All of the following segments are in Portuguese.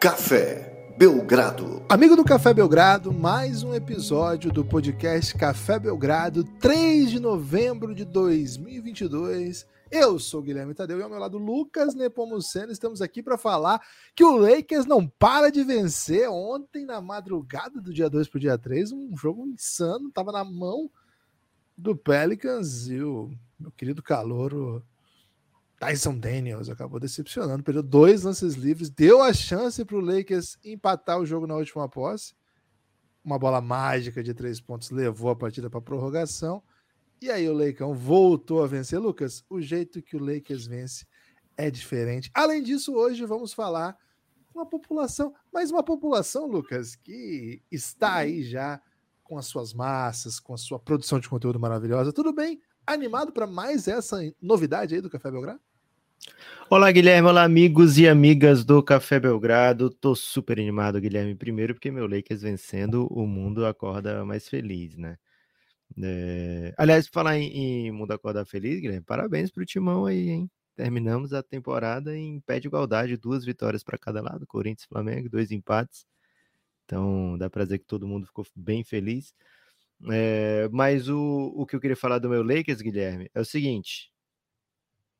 Café Belgrado. Amigo do Café Belgrado, mais um episódio do podcast Café Belgrado, 3 de novembro de 2022. Eu sou Guilherme Tadeu e ao meu lado Lucas Nepomuceno. Estamos aqui para falar que o Lakers não para de vencer. Ontem, na madrugada do dia 2 para o dia 3, um jogo insano, estava na mão do Pelicans e o meu querido calouro Tyson Daniels acabou decepcionando, perdeu dois lances livres, deu a chance para o Lakers empatar o jogo na última posse. Uma bola mágica de três pontos levou a partida para prorrogação. E aí o Lakers voltou a vencer. Lucas, o jeito que o Lakers vence é diferente. Além disso, hoje vamos falar com a população, mas uma população, Lucas, que está aí já com as suas massas, com a sua produção de conteúdo maravilhosa. Tudo bem? Animado para mais essa novidade aí do Café Belgrado? Olá, Guilherme. Olá, amigos e amigas do Café Belgrado. Tô super animado, Guilherme. Primeiro, porque meu Lakers vencendo, o mundo acorda mais feliz, né? É... Aliás, falar em, em mundo acorda feliz, Guilherme, parabéns pro timão aí, hein? Terminamos a temporada em pé de igualdade, duas vitórias para cada lado, Corinthians e Flamengo, dois empates. Então, dá para dizer que todo mundo ficou bem feliz. É... Mas o, o que eu queria falar do meu Lakers, Guilherme, é o seguinte: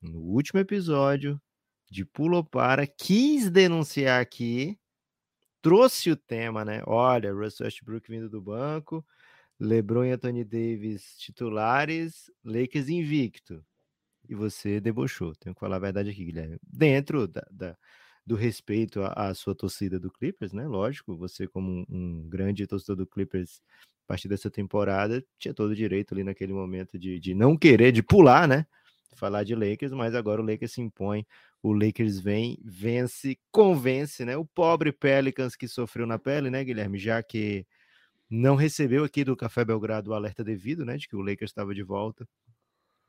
no último episódio de Pulo Para, quis denunciar aqui, trouxe o tema, né? Olha, Russell Westbrook vindo do banco, LeBron e Anthony Davis titulares, Lakers invicto. E você debochou. Tenho que falar a verdade aqui, Guilherme. Dentro da, da do respeito à, à, sua torcida do Clippers, né? Lógico, você como um, um, grande torcedor do Clippers a partir dessa temporada tinha todo o direito ali naquele momento de, de não querer, de pular, né? Falar de Lakers, mas agora o Lakers se impõe, o Lakers vem, vence, convence, né? O pobre Pelicans que sofreu na pele, né, Guilherme? Já que não recebeu aqui do Café Belgrado o alerta devido, né? De que o Lakers estava de volta.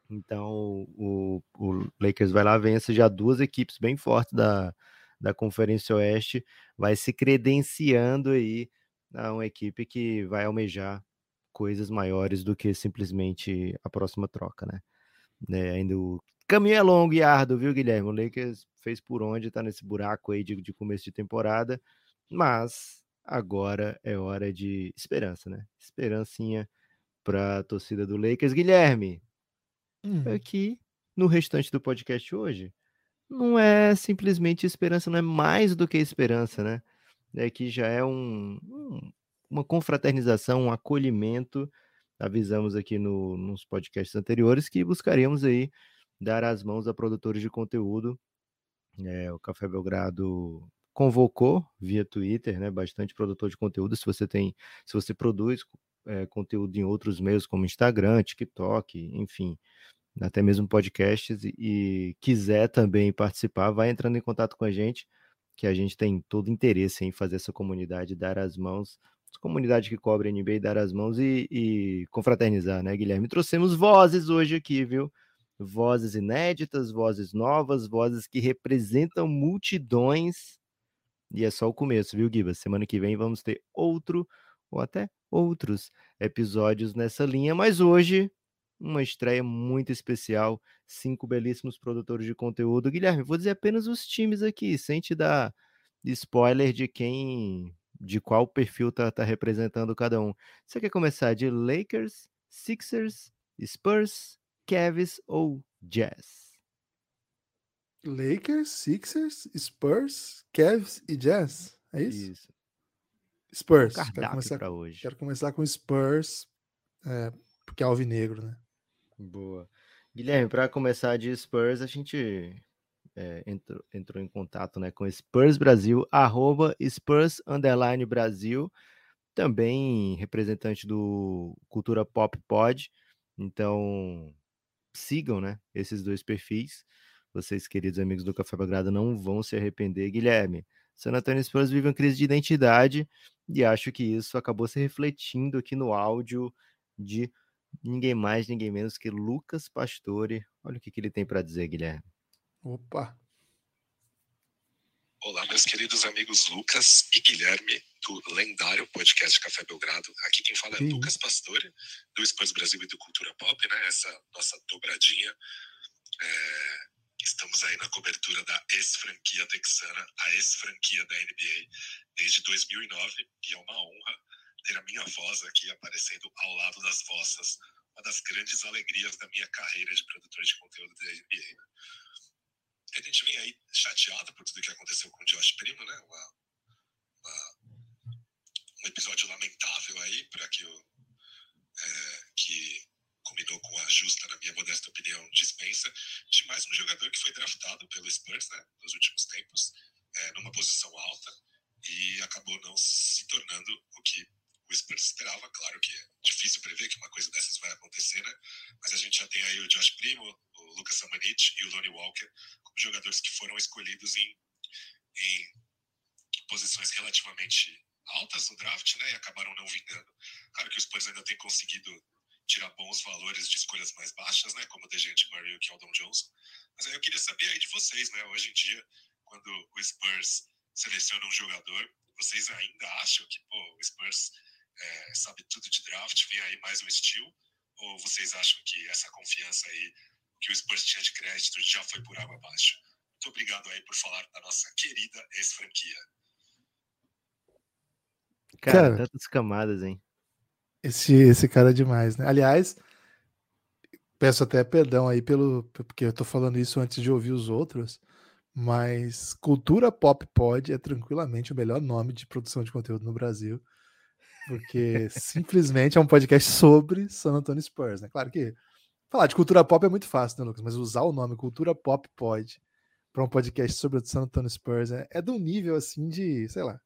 Então o, o Lakers vai lá, vence já duas equipes bem fortes da, da Conferência Oeste, vai se credenciando aí a uma equipe que vai almejar coisas maiores do que simplesmente a próxima troca, né? Né? Ainda o caminho é longo e árduo, viu, Guilherme? O Lakers fez por onde, tá nesse buraco aí de, de começo de temporada, mas agora é hora de esperança, né? Esperancinha para a torcida do Lakers. Guilherme, hum. aqui no restante do podcast hoje, não é simplesmente esperança, não é mais do que esperança, né? É que já é um, um uma confraternização, um acolhimento avisamos aqui no, nos podcasts anteriores que buscaríamos aí dar as mãos a produtores de conteúdo. É, o Café Belgrado convocou via Twitter, né, bastante produtor de conteúdo. Se você tem, se você produz é, conteúdo em outros meios como Instagram, TikTok, enfim, até mesmo podcasts e, e quiser também participar, vai entrando em contato com a gente, que a gente tem todo interesse em fazer essa comunidade dar as mãos comunidade que cobre NBA dar as mãos e, e confraternizar, né, Guilherme? Trouxemos vozes hoje aqui, viu? Vozes inéditas, vozes novas, vozes que representam multidões. E é só o começo, viu, Gibas? Semana que vem vamos ter outro ou até outros episódios nessa linha, mas hoje uma estreia muito especial, cinco belíssimos produtores de conteúdo. Guilherme, vou dizer apenas os times aqui, sem te dar spoiler de quem de qual perfil tá, tá representando cada um. Você quer começar de Lakers, Sixers, Spurs, Cavs ou Jazz? Lakers, Sixers, Spurs, Cavs e Jazz. É isso? Isso. Spurs. Um quero começar, hoje. quero começar com Spurs, é, porque é alvinegro, né? Boa. Guilherme, para começar de Spurs, a gente é, entrou, entrou em contato né, com Spurs Brasil, arroba Spurs Underline Brasil, também representante do Cultura Pop Pod. Então, sigam né, esses dois perfis. Vocês, queridos amigos do Café Belgrado, não vão se arrepender. Guilherme, San Antonio Spurs vive uma crise de identidade e acho que isso acabou se refletindo aqui no áudio de ninguém mais, ninguém menos que Lucas Pastore. Olha o que, que ele tem para dizer, Guilherme. Opa! Olá, meus queridos amigos Lucas e Guilherme, do lendário podcast Café Belgrado. Aqui quem fala é Sim. Lucas Pastore, do Spurs Brasil e do Cultura Pop, né? Essa nossa dobradinha é, Estamos aí na cobertura da ex-franquia texana, a ex-franquia da NBA, desde 2009, e é uma honra ter a minha voz aqui aparecendo ao lado das vossas, uma das grandes alegrias da minha carreira de produtor de conteúdo da NBA. A gente vem aí chateado por tudo que aconteceu com o Josh Primo, né? Uma, uma, um episódio lamentável aí para que o é, que combinou com a justa, na minha modesta opinião, dispensa de mais um jogador que foi draftado pelo Spurs né, nos últimos tempos, é, numa posição alta, e acabou não se tornando o que o Spurs esperava. Claro que é difícil prever que uma coisa dessas vai acontecer, né? Mas a gente já tem aí o Josh Primo, o Lucas Samanit e o Lonnie Walker jogadores que foram escolhidos em, em posições relativamente altas no draft, né? E acabaram não vingando. Claro que o Spurs ainda tem conseguido tirar bons valores de escolhas mais baixas, né? Como o Dejante Murray e o Keldon Johnson. Mas aí eu queria saber aí de vocês, né? Hoje em dia, quando o Spurs seleciona um jogador, vocês ainda acham que, pô, o Spurs é, sabe tudo de draft, vem aí mais um estilo? Ou vocês acham que essa confiança aí, que o Spurs tinha de crédito, já foi por água abaixo? Muito obrigado aí por falar da nossa querida ex-franquia. Cara, cara, tantas camadas, hein? Esse, esse cara é demais, né? Aliás, peço até perdão aí pelo porque eu tô falando isso antes de ouvir os outros, mas Cultura Pop Pod é tranquilamente o melhor nome de produção de conteúdo no Brasil, porque simplesmente é um podcast sobre San Antonio Spurs, né? Claro que falar de cultura pop é muito fácil, né, Lucas? Mas usar o nome Cultura Pop Pod para um podcast sobre o San Antonio Spurs é, é de um nível assim de, sei lá,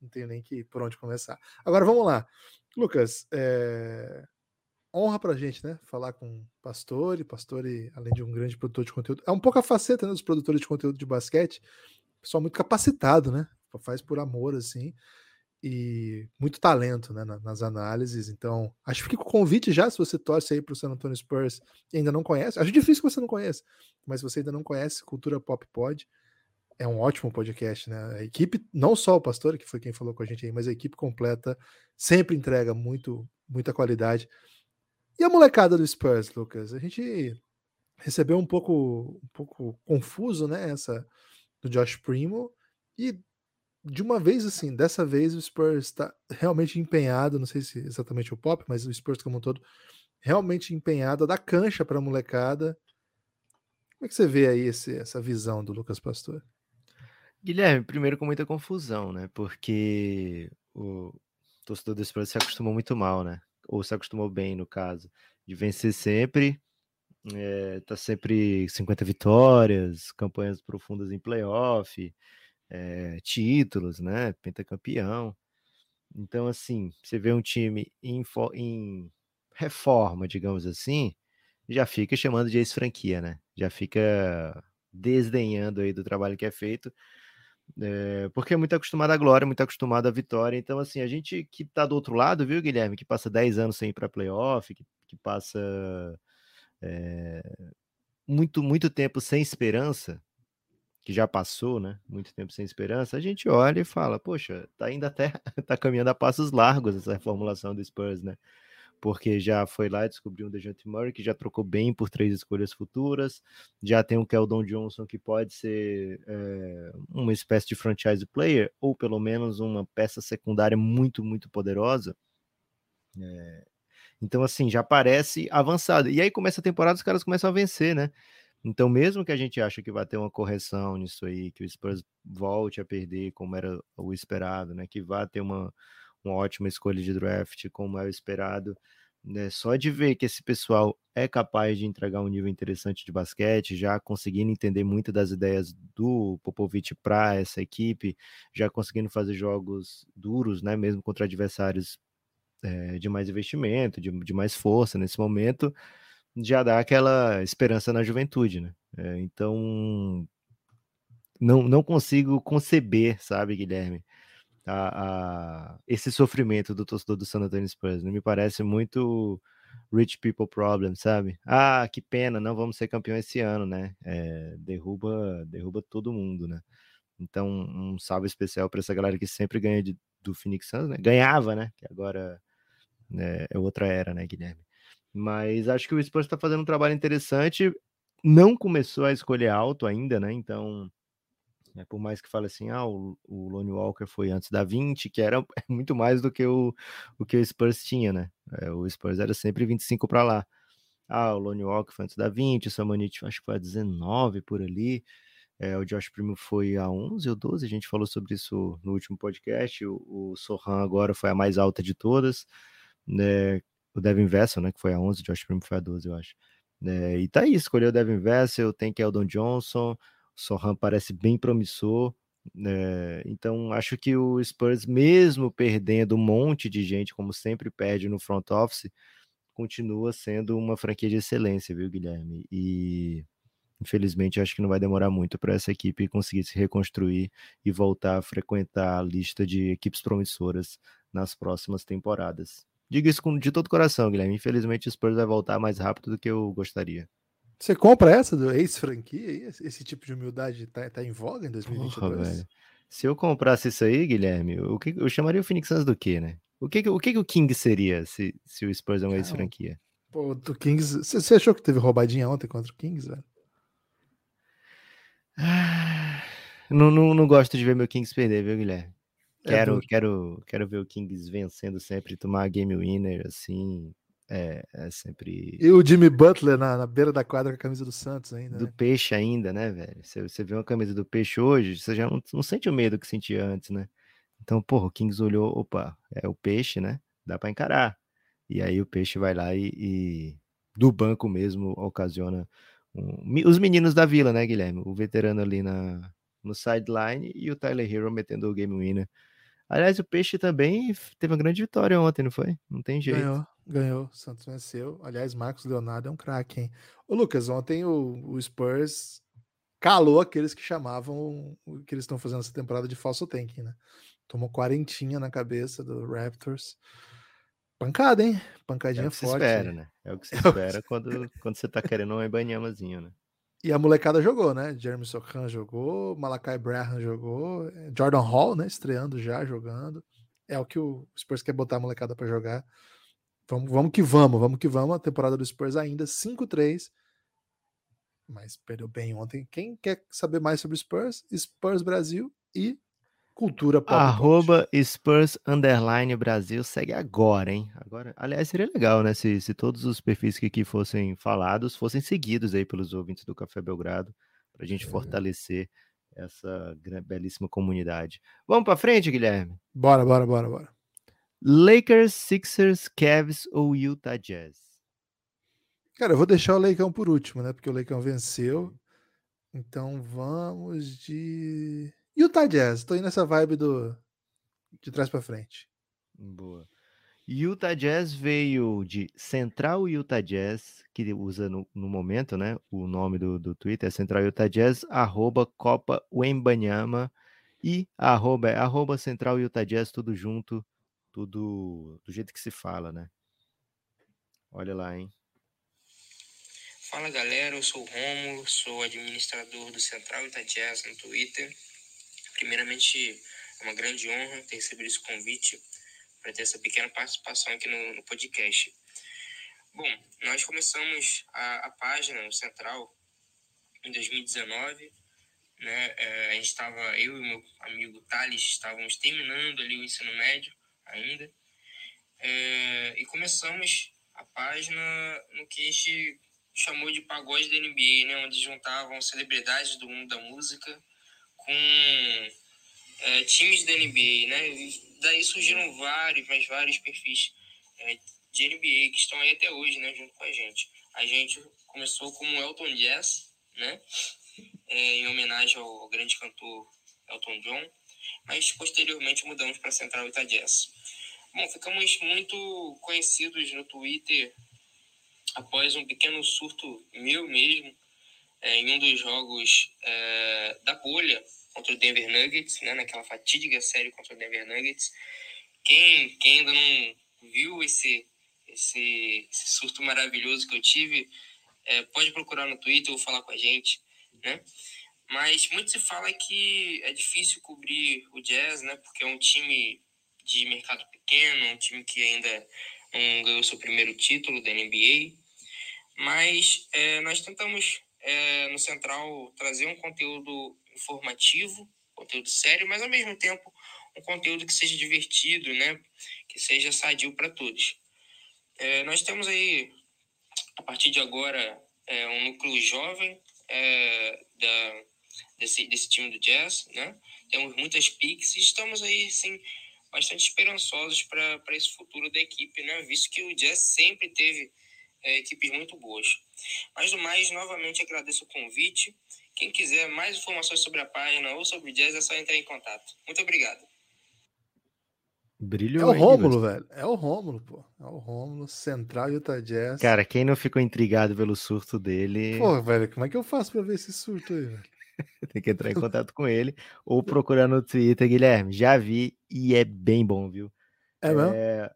não tenho nem que por onde começar. Agora vamos lá. Lucas, é... honra pra gente, né? Falar com Pastore, Pastore, além de um grande produtor de conteúdo, é um pouco a faceta né, dos produtores de conteúdo de basquete, pessoal muito capacitado, né? Faz por amor, assim, e muito talento né, nas análises. Então, acho que fica o convite já, se você torce aí para o San Antonio Spurs e ainda não conhece. Acho difícil que você não conheça, mas se você ainda não conhece, Cultura Pop Pod é um ótimo podcast, né? A equipe, não só o Pastor, que foi quem falou com a gente aí, mas a equipe completa sempre entrega muito, muita qualidade. E a molecada do Spurs, Lucas? A gente recebeu um pouco, um pouco confuso, né? Essa do Josh Primo e de uma vez assim, dessa vez o Spurs está realmente empenhado, não sei se exatamente o Pop, mas o Spurs como um todo realmente empenhado a dar cancha para a molecada. Como é que você vê aí esse, essa visão do Lucas Pastor? Guilherme, primeiro com muita confusão, né? Porque o torcedor do Spurs se acostumou muito mal, né? Ou se acostumou bem, no caso, de vencer sempre, é, tá sempre 50 vitórias, campanhas profundas em playoff, é, títulos, né? Pentacampeão. Então, assim, você vê um time em, em reforma, digamos assim, já fica chamando de ex-franquia, né? Já fica desdenhando aí do trabalho que é feito é, porque é muito acostumado à glória, muito acostumado à vitória. Então, assim, a gente que tá do outro lado, viu, Guilherme, que passa 10 anos sem ir para playoff, que, que passa é, muito, muito tempo sem esperança, que já passou, né? Muito tempo sem esperança, a gente olha e fala, poxa, tá ainda até tá caminhando a passos largos essa reformulação do Spurs, né? porque já foi lá e descobriu um Dejante Murray que já trocou bem por três escolhas futuras, já tem um Keldon Johnson que pode ser é, uma espécie de franchise player, ou pelo menos uma peça secundária muito, muito poderosa. É, então, assim, já parece avançado. E aí começa a temporada, os caras começam a vencer, né? Então, mesmo que a gente ache que vai ter uma correção nisso aí, que o Spurs volte a perder como era o esperado, né? Que vá ter uma, uma ótima escolha de draft, como é o esperado. Né? Só de ver que esse pessoal é capaz de entregar um nível interessante de basquete, já conseguindo entender muitas das ideias do Popovich para essa equipe, já conseguindo fazer jogos duros, né? mesmo contra adversários é, de mais investimento, de, de mais força nesse momento, já dá aquela esperança na juventude. Né? É, então, não, não consigo conceber, sabe, Guilherme, a, a, esse sofrimento do torcedor do San Antonio Spurs. Né? Me parece muito rich people problem, sabe? Ah, que pena, não vamos ser campeão esse ano, né? É, derruba, derruba todo mundo, né? Então, um salve especial para essa galera que sempre ganha de, do Phoenix Suns, né? Ganhava, né? Que agora né, é outra era, né, Guilherme? Mas acho que o Spurs está fazendo um trabalho interessante. não começou a escolher alto ainda, né? Então, é, por mais que fale assim, ah, o, o Lonnie Walker foi antes da 20, que era muito mais do que o, o que o Spurs tinha, né? É, o Spurs era sempre 25 para lá. Ah, o Lonnie Walker foi antes da 20, o Samanit acho que foi a 19 por ali. É, o Josh Primo foi a 11 ou 12, a gente falou sobre isso no último podcast. O, o Sohan agora foi a mais alta de todas. Né? O Devin Vessel, né, que foi a 11, o Josh Primo foi a 12, eu acho. É, e tá aí, escolheu o Devin Vessel, tem Keldon Johnson, o Sohan parece bem promissor. É, então acho que o Spurs, mesmo perdendo um monte de gente, como sempre perde no front office, continua sendo uma franquia de excelência, viu, Guilherme? E infelizmente acho que não vai demorar muito para essa equipe conseguir se reconstruir e voltar a frequentar a lista de equipes promissoras nas próximas temporadas. Digo isso com, de todo coração, Guilherme. Infelizmente o Spurs vai voltar mais rápido do que eu gostaria. Você compra essa do ex-franquia? Esse tipo de humildade tá, tá em voga em 2022? Porra. Se eu comprasse isso aí, Guilherme, o que, eu chamaria o Phoenix Suns do quê, né? O que, o que, o King seria se, se o Spurs é uma ex-franquia? Pô, o Kings. Você achou que teve roubadinha ontem contra o Kings, velho? Ah, não, não, não gosto de ver meu Kings perder, viu, Guilherme? É quero, é quero, quero ver o Kings vencendo sempre, tomar game winner, assim. É, é sempre. E o Jimmy Butler na, na beira da quadra com a camisa do Santos ainda. Do né? peixe ainda, né, velho? Você, você vê uma camisa do peixe hoje, você já não, não sente o medo que sentia antes, né? Então, porra, o Kings olhou, opa, é o peixe, né? Dá para encarar. E aí o peixe vai lá e, e do banco mesmo ocasiona um... os meninos da vila, né, Guilherme? O veterano ali na, no sideline e o Tyler Hero metendo o game winner. Aliás, o Peixe também teve uma grande vitória ontem, não foi? Não tem jeito. Ganhou, ganhou. Santos venceu. Aliás, Marcos Leonardo é um craque, hein? Ô, Lucas, ontem o, o Spurs calou aqueles que chamavam o que eles estão fazendo essa temporada de falso tanking, né? Tomou quarentinha na cabeça do Raptors. Pancada, hein? Pancadinha é o que forte. Se espera, né? É o que se espera quando, quando você tá querendo um banhamazinho, né? E a molecada jogou, né? Jeremy Sokan jogou, Malakai Braham jogou, Jordan Hall, né? Estreando já, jogando. É o que o Spurs quer botar a molecada para jogar. Vamos, vamos que vamos, vamos que vamos. A temporada do Spurs ainda 5-3. Mas perdeu bem ontem. Quem quer saber mais sobre Spurs? Spurs Brasil e Cultura Pop. Arroba Spurs Underline Brasil. Segue agora, hein? Agora, aliás, seria legal, né? Se, se todos os perfis que aqui fossem falados fossem seguidos aí pelos ouvintes do Café Belgrado, para a gente é. fortalecer essa belíssima comunidade. Vamos para frente, Guilherme? Bora, bora, bora, bora. Lakers, Sixers, Cavs ou Utah Jazz? Cara, eu vou deixar o Leicão por último, né? Porque o Leicão venceu. Então vamos de Utah Jazz, tô indo nessa vibe do de trás para frente. Boa. Utah Jazz veio de Central Utah Jazz, que usa no, no momento, né? O nome do, do Twitter é Central Utah Jazz, arroba Copa Wembanyama e arroba, é arroba Central Utah Jazz, tudo junto, tudo do jeito que se fala, né? Olha lá, hein? Fala galera, eu sou o Romulo, sou administrador do Central Utah Jazz no Twitter. Primeiramente, é uma grande honra ter recebido esse convite para ter essa pequena participação aqui no, no podcast. Bom, nós começamos a, a, página no Central em 2019. Né? É, a gente estava, eu e meu amigo Thales, estávamos terminando ali o ensino médio ainda. É, e começamos a página no que a gente chamou de pagode da NBA, né? onde juntavam celebridades do mundo da música com é, times da NBA, né? Daí surgiram vários, mas vários perfis é, de NBA que estão aí até hoje, né? Junto com a gente. A gente começou como Elton Jazz, né? É, em homenagem ao grande cantor Elton John, mas posteriormente mudamos para Central Utah Jazz. Bom, ficamos muito conhecidos no Twitter após um pequeno surto meu mesmo, é, em um dos jogos é, da bolha contra o Denver Nuggets, né, naquela fatídica série contra o Denver Nuggets. Quem, quem ainda não viu esse, esse, esse surto maravilhoso que eu tive, é, pode procurar no Twitter ou falar com a gente, né? Mas muito se fala que é difícil cobrir o Jazz, né? Porque é um time de mercado pequeno, um time que ainda não ganhou seu primeiro título da NBA. Mas é, nós tentamos é, no Central trazer um conteúdo informativo, conteúdo sério, mas ao mesmo tempo um conteúdo que seja divertido, né? Que seja sadio para todos. É, nós temos aí, a partir de agora, é, um núcleo jovem é, da, desse, desse time do Jazz, né? Temos muitas picks e estamos aí, sim, bastante esperançosos para esse futuro da equipe, né? Visto que o Jazz sempre teve é, equipes muito boas. Mas do mais, novamente agradeço o convite. Quem quiser mais informações sobre a página ou sobre o Jazz é só entrar em contato. Muito obrigado. Brilho é o Rômulo, velho. É o Rômulo, pô. É o Rômulo, Central Utah Jazz. Cara, quem não ficou intrigado pelo surto dele. Pô, velho, como é que eu faço pra ver esse surto aí, velho? Tem que entrar em contato com ele ou procurar no Twitter, Guilherme. Já vi e é bem bom, viu? É mesmo? É...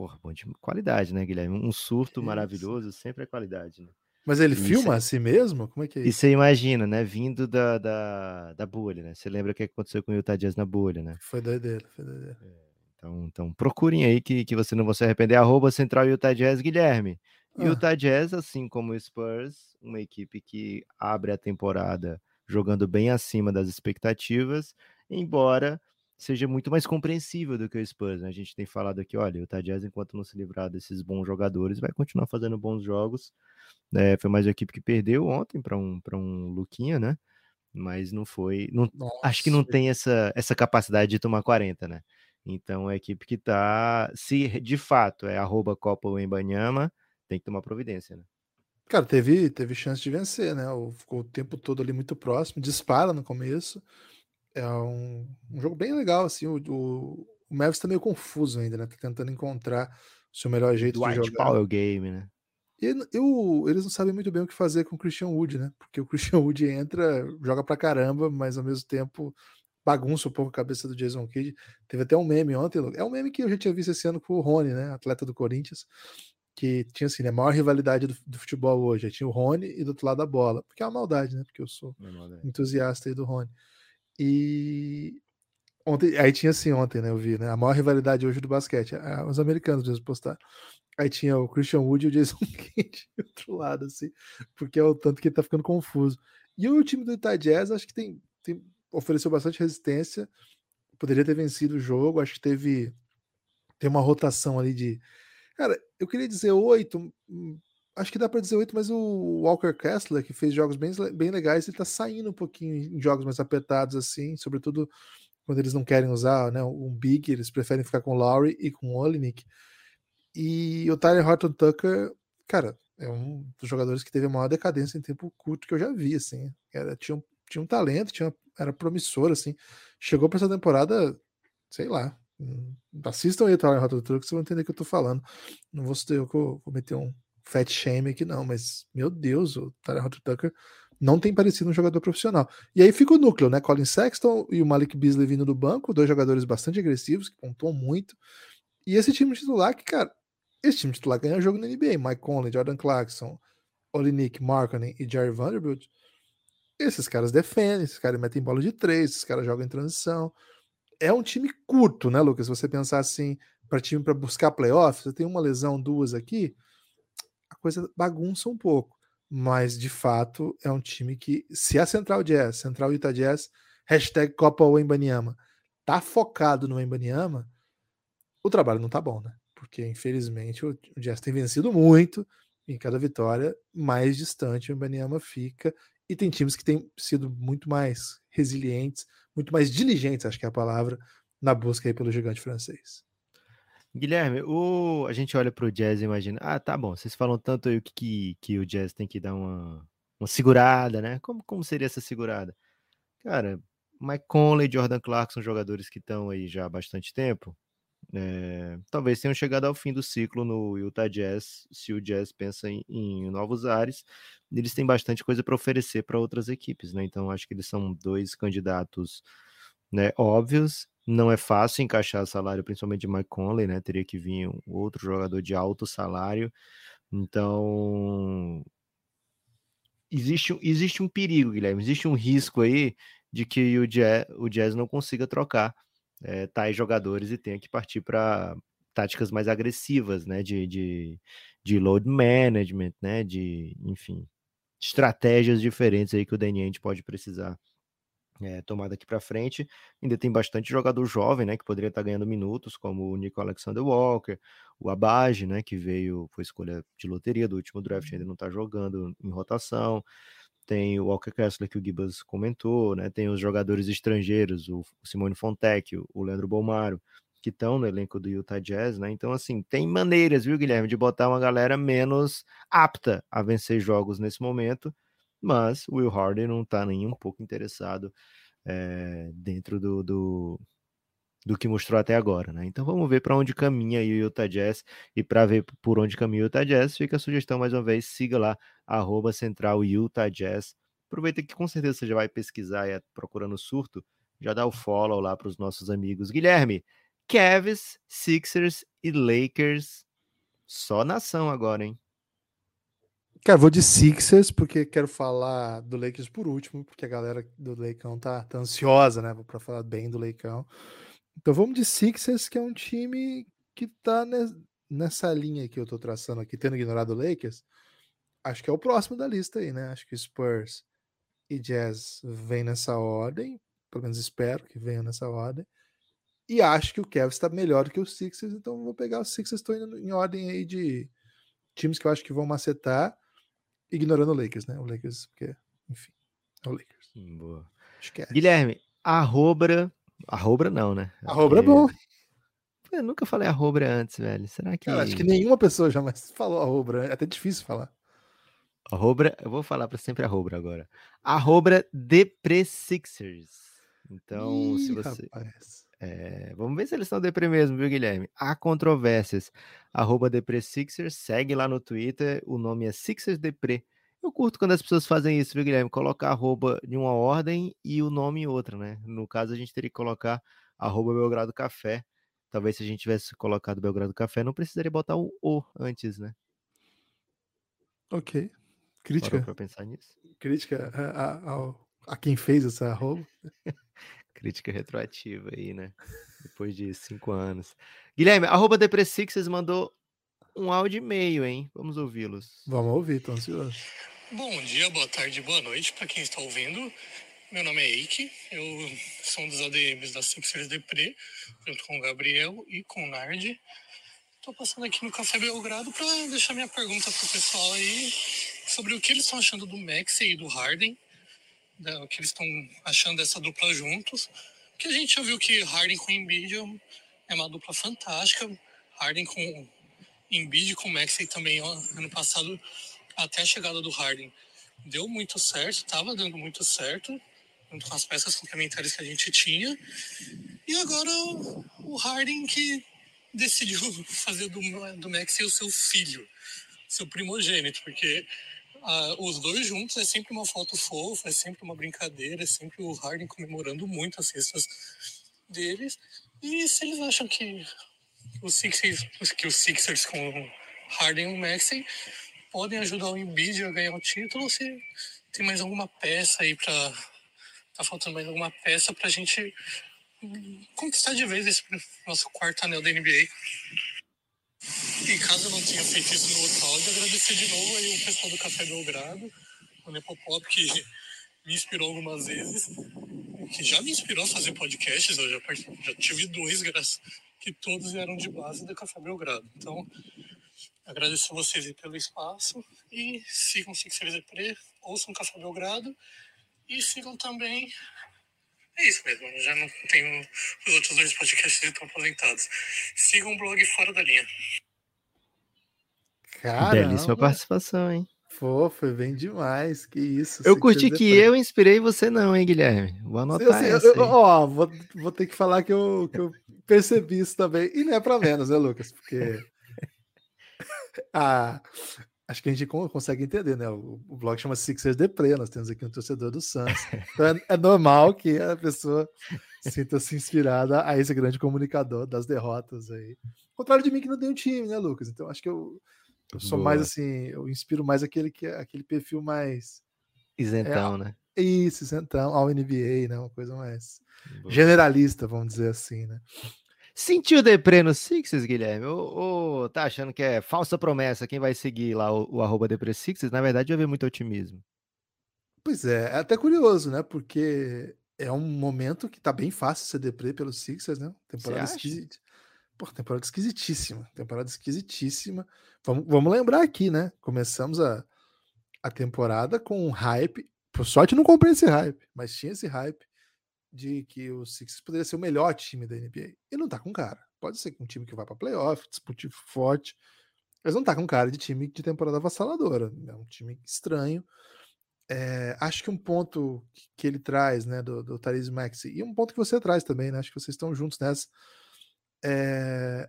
Porra, bom de qualidade, né, Guilherme? Um surto maravilhoso sempre é qualidade, né? Mas ele e filma assim mesmo? Como é que é isso? E você imagina, né? Vindo da, da, da bolha, né? Você lembra o que aconteceu com o Utah Jazz na bolha, né? Foi doideira, foi doideira. É. Então, então procurem aí que, que você não vai se arrepender. Arroba Central Utah Jazz Guilherme. Ah. Utah Jazz, assim como o Spurs, uma equipe que abre a temporada jogando bem acima das expectativas, embora seja muito mais compreensível do que o Spurs. Né? A gente tem falado aqui, olha, o Jazz, enquanto não se livrar desses bons jogadores, vai continuar fazendo bons jogos. É, foi mais uma equipe que perdeu ontem para um, um Luquinha, né? Mas não foi. Não, acho que não tem essa, essa capacidade de tomar 40, né? Então, a equipe que está, se de fato é arroba Copa Wembanyama, tem que tomar providência, né? Cara, teve, teve chance de vencer, né? Ficou o tempo todo ali muito próximo, dispara no começo. É um, um jogo bem legal, assim. O, o, o Mavis tá meio confuso ainda, né? Tá tentando encontrar o seu melhor jeito Dwight de jogar. Power game, né? E eu, eles não sabem muito bem o que fazer com o Christian Wood, né? Porque o Christian Wood entra, joga pra caramba, mas ao mesmo tempo bagunça um pouco a cabeça do Jason Kidd. Teve até um meme ontem, é um meme que eu já tinha visto esse ano com o Rony, né, atleta do Corinthians, que tinha assim, né, a maior rivalidade do, do futebol hoje, aí tinha o Rony e do outro lado a bola, porque é uma maldade, né, porque eu sou é entusiasta aí do Rony. E ontem, aí tinha assim ontem, né, eu vi, né, a maior rivalidade hoje do basquete, os americanos mesmo postaram. Aí tinha o Christian Wood e o Jason Kidd do outro lado, assim, porque é o tanto que ele tá ficando confuso. E o time do Utah Jazz, acho que tem, tem ofereceu bastante resistência, poderia ter vencido o jogo, acho que teve tem uma rotação ali de. Cara, eu queria dizer oito, hum, acho que dá para dizer oito, mas o Walker Kessler, que fez jogos bem, bem legais, ele tá saindo um pouquinho em jogos mais apertados, assim, sobretudo quando eles não querem usar né, um big, eles preferem ficar com o Lowry e com o Olinik. E o Tyler Horton Tucker, cara, é um dos jogadores que teve a maior decadência em tempo curto que eu já vi, assim. Era, tinha, um, tinha um talento, tinha era promissor, assim. Chegou para essa temporada, sei lá. Hum, assistam aí o Tyler Hot Truck, vocês vão entender o que eu tô falando. Não vou eu cometer um fat shame aqui, não, mas meu Deus, o Tyler Hot Tucker não tem parecido um jogador profissional. E aí fica o núcleo, né? Colin Sexton e o Malik Beasley vindo do banco, dois jogadores bastante agressivos, que pontuam muito. E esse time titular, que, cara, esse time titular ganha jogo na NBA. Mike Conley, Jordan Clarkson, Olinik, Markkanen e Jerry Vanderbilt esses caras defendem, esses caras metem bola de três, esses caras jogam em transição. É um time curto, né, Lucas? Se você pensar assim, para time para buscar playoffs, você tem uma lesão, duas aqui, coisa bagunça um pouco. Mas, de fato, é um time que, se a Central Jazz, Central Utah Jazz, hashtag Copa Wembanyama, tá focado no Wembanyama, o trabalho não tá bom, né? Porque, infelizmente, o Jazz tem vencido muito, em cada vitória, mais distante o Wembanyama fica, e tem times que têm sido muito mais resilientes, muito mais diligentes, acho que é a palavra, na busca aí pelo gigante francês. Guilherme, o... a gente olha para o Jazz e imagina, ah, tá bom, vocês falam tanto aí que, que, que o Jazz tem que dar uma, uma segurada, né? Como, como seria essa segurada? Cara, Mike Conley Jordan Clarkson são jogadores que estão aí já há bastante tempo. É, talvez tenham chegado ao fim do ciclo no Utah Jazz, se o Jazz pensa em, em novos ares, eles têm bastante coisa para oferecer para outras equipes, né? Então acho que eles são dois candidatos, né, óbvios. Não é fácil encaixar salário, principalmente de Mike Conley, né? Teria que vir um outro jogador de alto salário. Então existe, existe um perigo, Guilherme, existe um risco aí de que o Jazz, o Jazz não consiga trocar é, tais jogadores e tenha que partir para táticas mais agressivas, né? De, de, de load management, né? De, enfim, estratégias diferentes aí que o Danny pode precisar é, tomar daqui para frente. Ainda tem bastante jogador jovem, né, que poderia estar tá ganhando minutos, como o Nico Alexander Walker, o Abage, né, que veio, foi escolha de loteria do último draft, ainda não está jogando em rotação. Tem o Walker Kessler, que o Gibas comentou, né, tem os jogadores estrangeiros, o Simone Fontec, o Leandro Bolmaro, que estão no elenco do Utah Jazz, né? Então, assim, tem maneiras, viu, Guilherme, de botar uma galera menos apta a vencer jogos nesse momento, mas o Will Harden não está nem um pouco interessado é, dentro do, do, do, que mostrou até agora, né? Então vamos ver para onde caminha o Utah Jazz e para ver por onde caminha o Utah Jazz, fica a sugestão mais uma vez, siga lá arroba central Utah Jazz. Aproveita que com certeza você já vai pesquisar e procurando surto, já dá o follow lá para os nossos amigos. Guilherme, Cavs, Sixers e Lakers. Só nação agora, hein? Cara, vou de Sixers, porque quero falar do Lakers por último, porque a galera do Leicão tá, tá ansiosa, né, para falar bem do Leicão. Então vamos de Sixers, que é um time que tá nessa linha que eu tô traçando aqui, tendo ignorado o Lakers. Acho que é o próximo da lista aí, né? Acho que Spurs e Jazz vem nessa ordem, pelo menos espero que venham nessa ordem. E acho que o Cavs está melhor do que o Sixers, então vou pegar os Sixers, estou indo em ordem aí de times que eu acho que vão macetar, ignorando o Lakers, né? O Lakers, porque, enfim, é o Lakers. Boa. Esquece. Guilherme, arrobra. Arrobra não, né? Arrobra é bom. Eu nunca falei arrobra antes, velho. Será que. Cara, acho que nenhuma pessoa jamais falou arrobra. É até difícil falar. Arrobra, eu vou falar para sempre arrobra agora. Arrobra Depre Sixers. Então, Ih, se você. Rapaz. É, vamos ver se eles estão depre mesmo, viu, Guilherme? Há controvérsias. Arroba DepreSixers, segue lá no Twitter, o nome é Sixers Depre. Eu curto quando as pessoas fazem isso, viu, Guilherme? Colocar arroba em uma ordem e o nome em outra, né? No caso, a gente teria que colocar arroba Belgrado Café. Talvez se a gente tivesse colocado Belgrado Café, não precisaria botar o O antes, né? Ok. Crítica. para pensar nisso? Crítica a, a, a, quem fez essa arroba. Crítica retroativa aí, né? Depois de cinco anos. Guilherme, arroba Depressixes mandou um áudio e meio, hein? Vamos ouvi-los. Vamos ouvir, tô ansioso. Bom dia, boa tarde, boa noite para quem está ouvindo. Meu nome é Eike, eu sou um dos ADMs da Sixers Depre, junto com o Gabriel e com o Nardi. Estou passando aqui no Café Belgrado para deixar minha pergunta pro pessoal aí sobre o que eles estão achando do Max e do Harden né, que eles estão achando dessa dupla juntos. Que a gente já viu que Harden com Embiid é uma dupla fantástica. Harden com Embiid com Maxey também ó, ano passado até a chegada do Harden deu muito certo, estava dando muito certo, junto com as peças complementares que a gente tinha. E agora o Harden que decidiu fazer do, do Maxey o seu filho, seu primogênito, porque ah, os dois juntos é sempre uma foto fofa, é sempre uma brincadeira, é sempre o Harden comemorando muito as cestas deles. E se eles acham que os Sixers, que os Sixers com Harden e o Maxey podem ajudar o Embiid a ganhar o título, se tem mais alguma peça aí para tá faltando mais alguma peça para a gente conquistar de vez esse nosso quarto anel da NBA. E caso eu não tenha feito isso no outro áudio, agradecer de novo aí o pessoal do Café Belgrado, o Nepopop, que me inspirou algumas vezes, que já me inspirou a fazer podcasts, eu já, já tive dois, graças, que todos eram de base do Café Belgrado. Então, agradeço a vocês pelo espaço e sigam o Sixers Pre, ouçam Café Belgrado e sigam também é isso mesmo, eu já não tenho. Os outros dois podcasts estão aposentados. Sigam o blog Fora da Linha. Caramba. Belíssima participação, hein? Pô, foi bem demais, que isso. Eu curti que depois. eu inspirei você não, hein, Guilherme? Vou anotar eu, eu, Ó, vou, vou ter que falar que eu, que eu percebi isso também. E não é para menos, né, Lucas? Porque a, acho que a gente consegue entender, né? O, o blog chama Sixers Depre, nós temos aqui um torcedor do Suns. Então é, é, normal que a pessoa sinta-se inspirada a esse grande comunicador das derrotas aí. Ao contrário de mim que não tem um time, né, Lucas? Então acho que eu, eu sou Boa. mais assim, eu inspiro mais aquele que aquele perfil mais isentão, é, né? Isso, isentão, ao NBA, né? Uma coisa mais Boa. generalista, vamos dizer assim, né? Sentiu deprê no Sixes, Guilherme? Ou, ou, tá achando que é falsa promessa quem vai seguir lá o, o arroba deprê Sixes? Na verdade, eu vi muito otimismo. Pois é, é até curioso, né? Porque é um momento que tá bem fácil ser deprê pelos Sixers, né? Temporada esquisita. Pô, temporada esquisitíssima. Temporada esquisitíssima. Vamos, vamos lembrar aqui, né? Começamos a, a temporada com um hype. Por sorte, não comprei esse hype, mas tinha esse hype de que o Sixers poderia ser o melhor time da NBA. E não tá com cara. Pode ser um time que vai para playoff, dispute forte, mas não tá com cara de time de temporada avassaladora. É um time estranho. É, acho que um ponto que ele traz, né, do, do Therese Maxi, e um ponto que você traz também, né? Acho que vocês estão juntos nessa. É...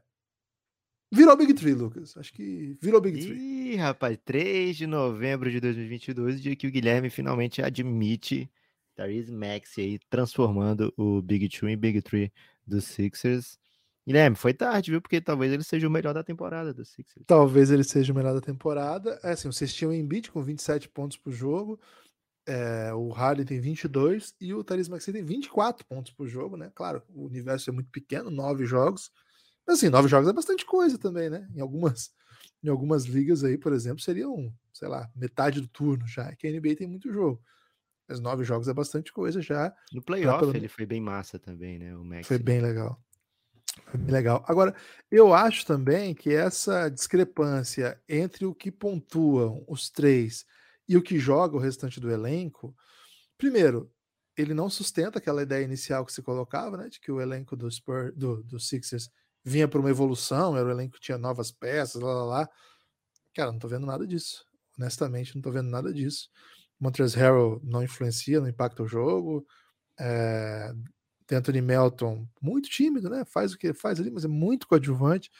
Virou Big Tree, Lucas. Acho que virou Big Tree. Ih, rapaz, 3 de novembro de 2022, dia que o Guilherme finalmente admite Therese Maxi aí transformando o Big Two em Big Tree dos Sixers. Guilherme, foi tarde, viu? Porque talvez ele seja o melhor da temporada do Sixers. Talvez ele seja o melhor da temporada. É assim, vocês tinham o Embiid com 27 pontos por jogo. É, o Harden tem 22 e o Therese Maxey tem 24 pontos por jogo, né? Claro, o universo é muito pequeno, nove jogos. Mas assim, nove jogos é bastante coisa também, né? Em algumas, em algumas ligas aí, por exemplo, seriam, sei lá, metade do turno já. Que a NBA tem muito jogo. Mas nove jogos é bastante coisa já. No playoff pelo... ele foi bem massa também, né? O Max. Foi bem legal. Legal. Agora, eu acho também que essa discrepância entre o que pontuam os três e o que joga o restante do elenco, primeiro, ele não sustenta aquela ideia inicial que se colocava, né, de que o elenco do, do, do Sixers vinha para uma evolução, era o elenco que tinha novas peças, lá, lá, lá. Cara, não tô vendo nada disso. Honestamente, não tô vendo nada disso. Montrezl Harrell não influencia, não impacta o jogo. É, Anthony Melton, muito tímido, né? Faz o que faz ali, mas é muito coadjuvante.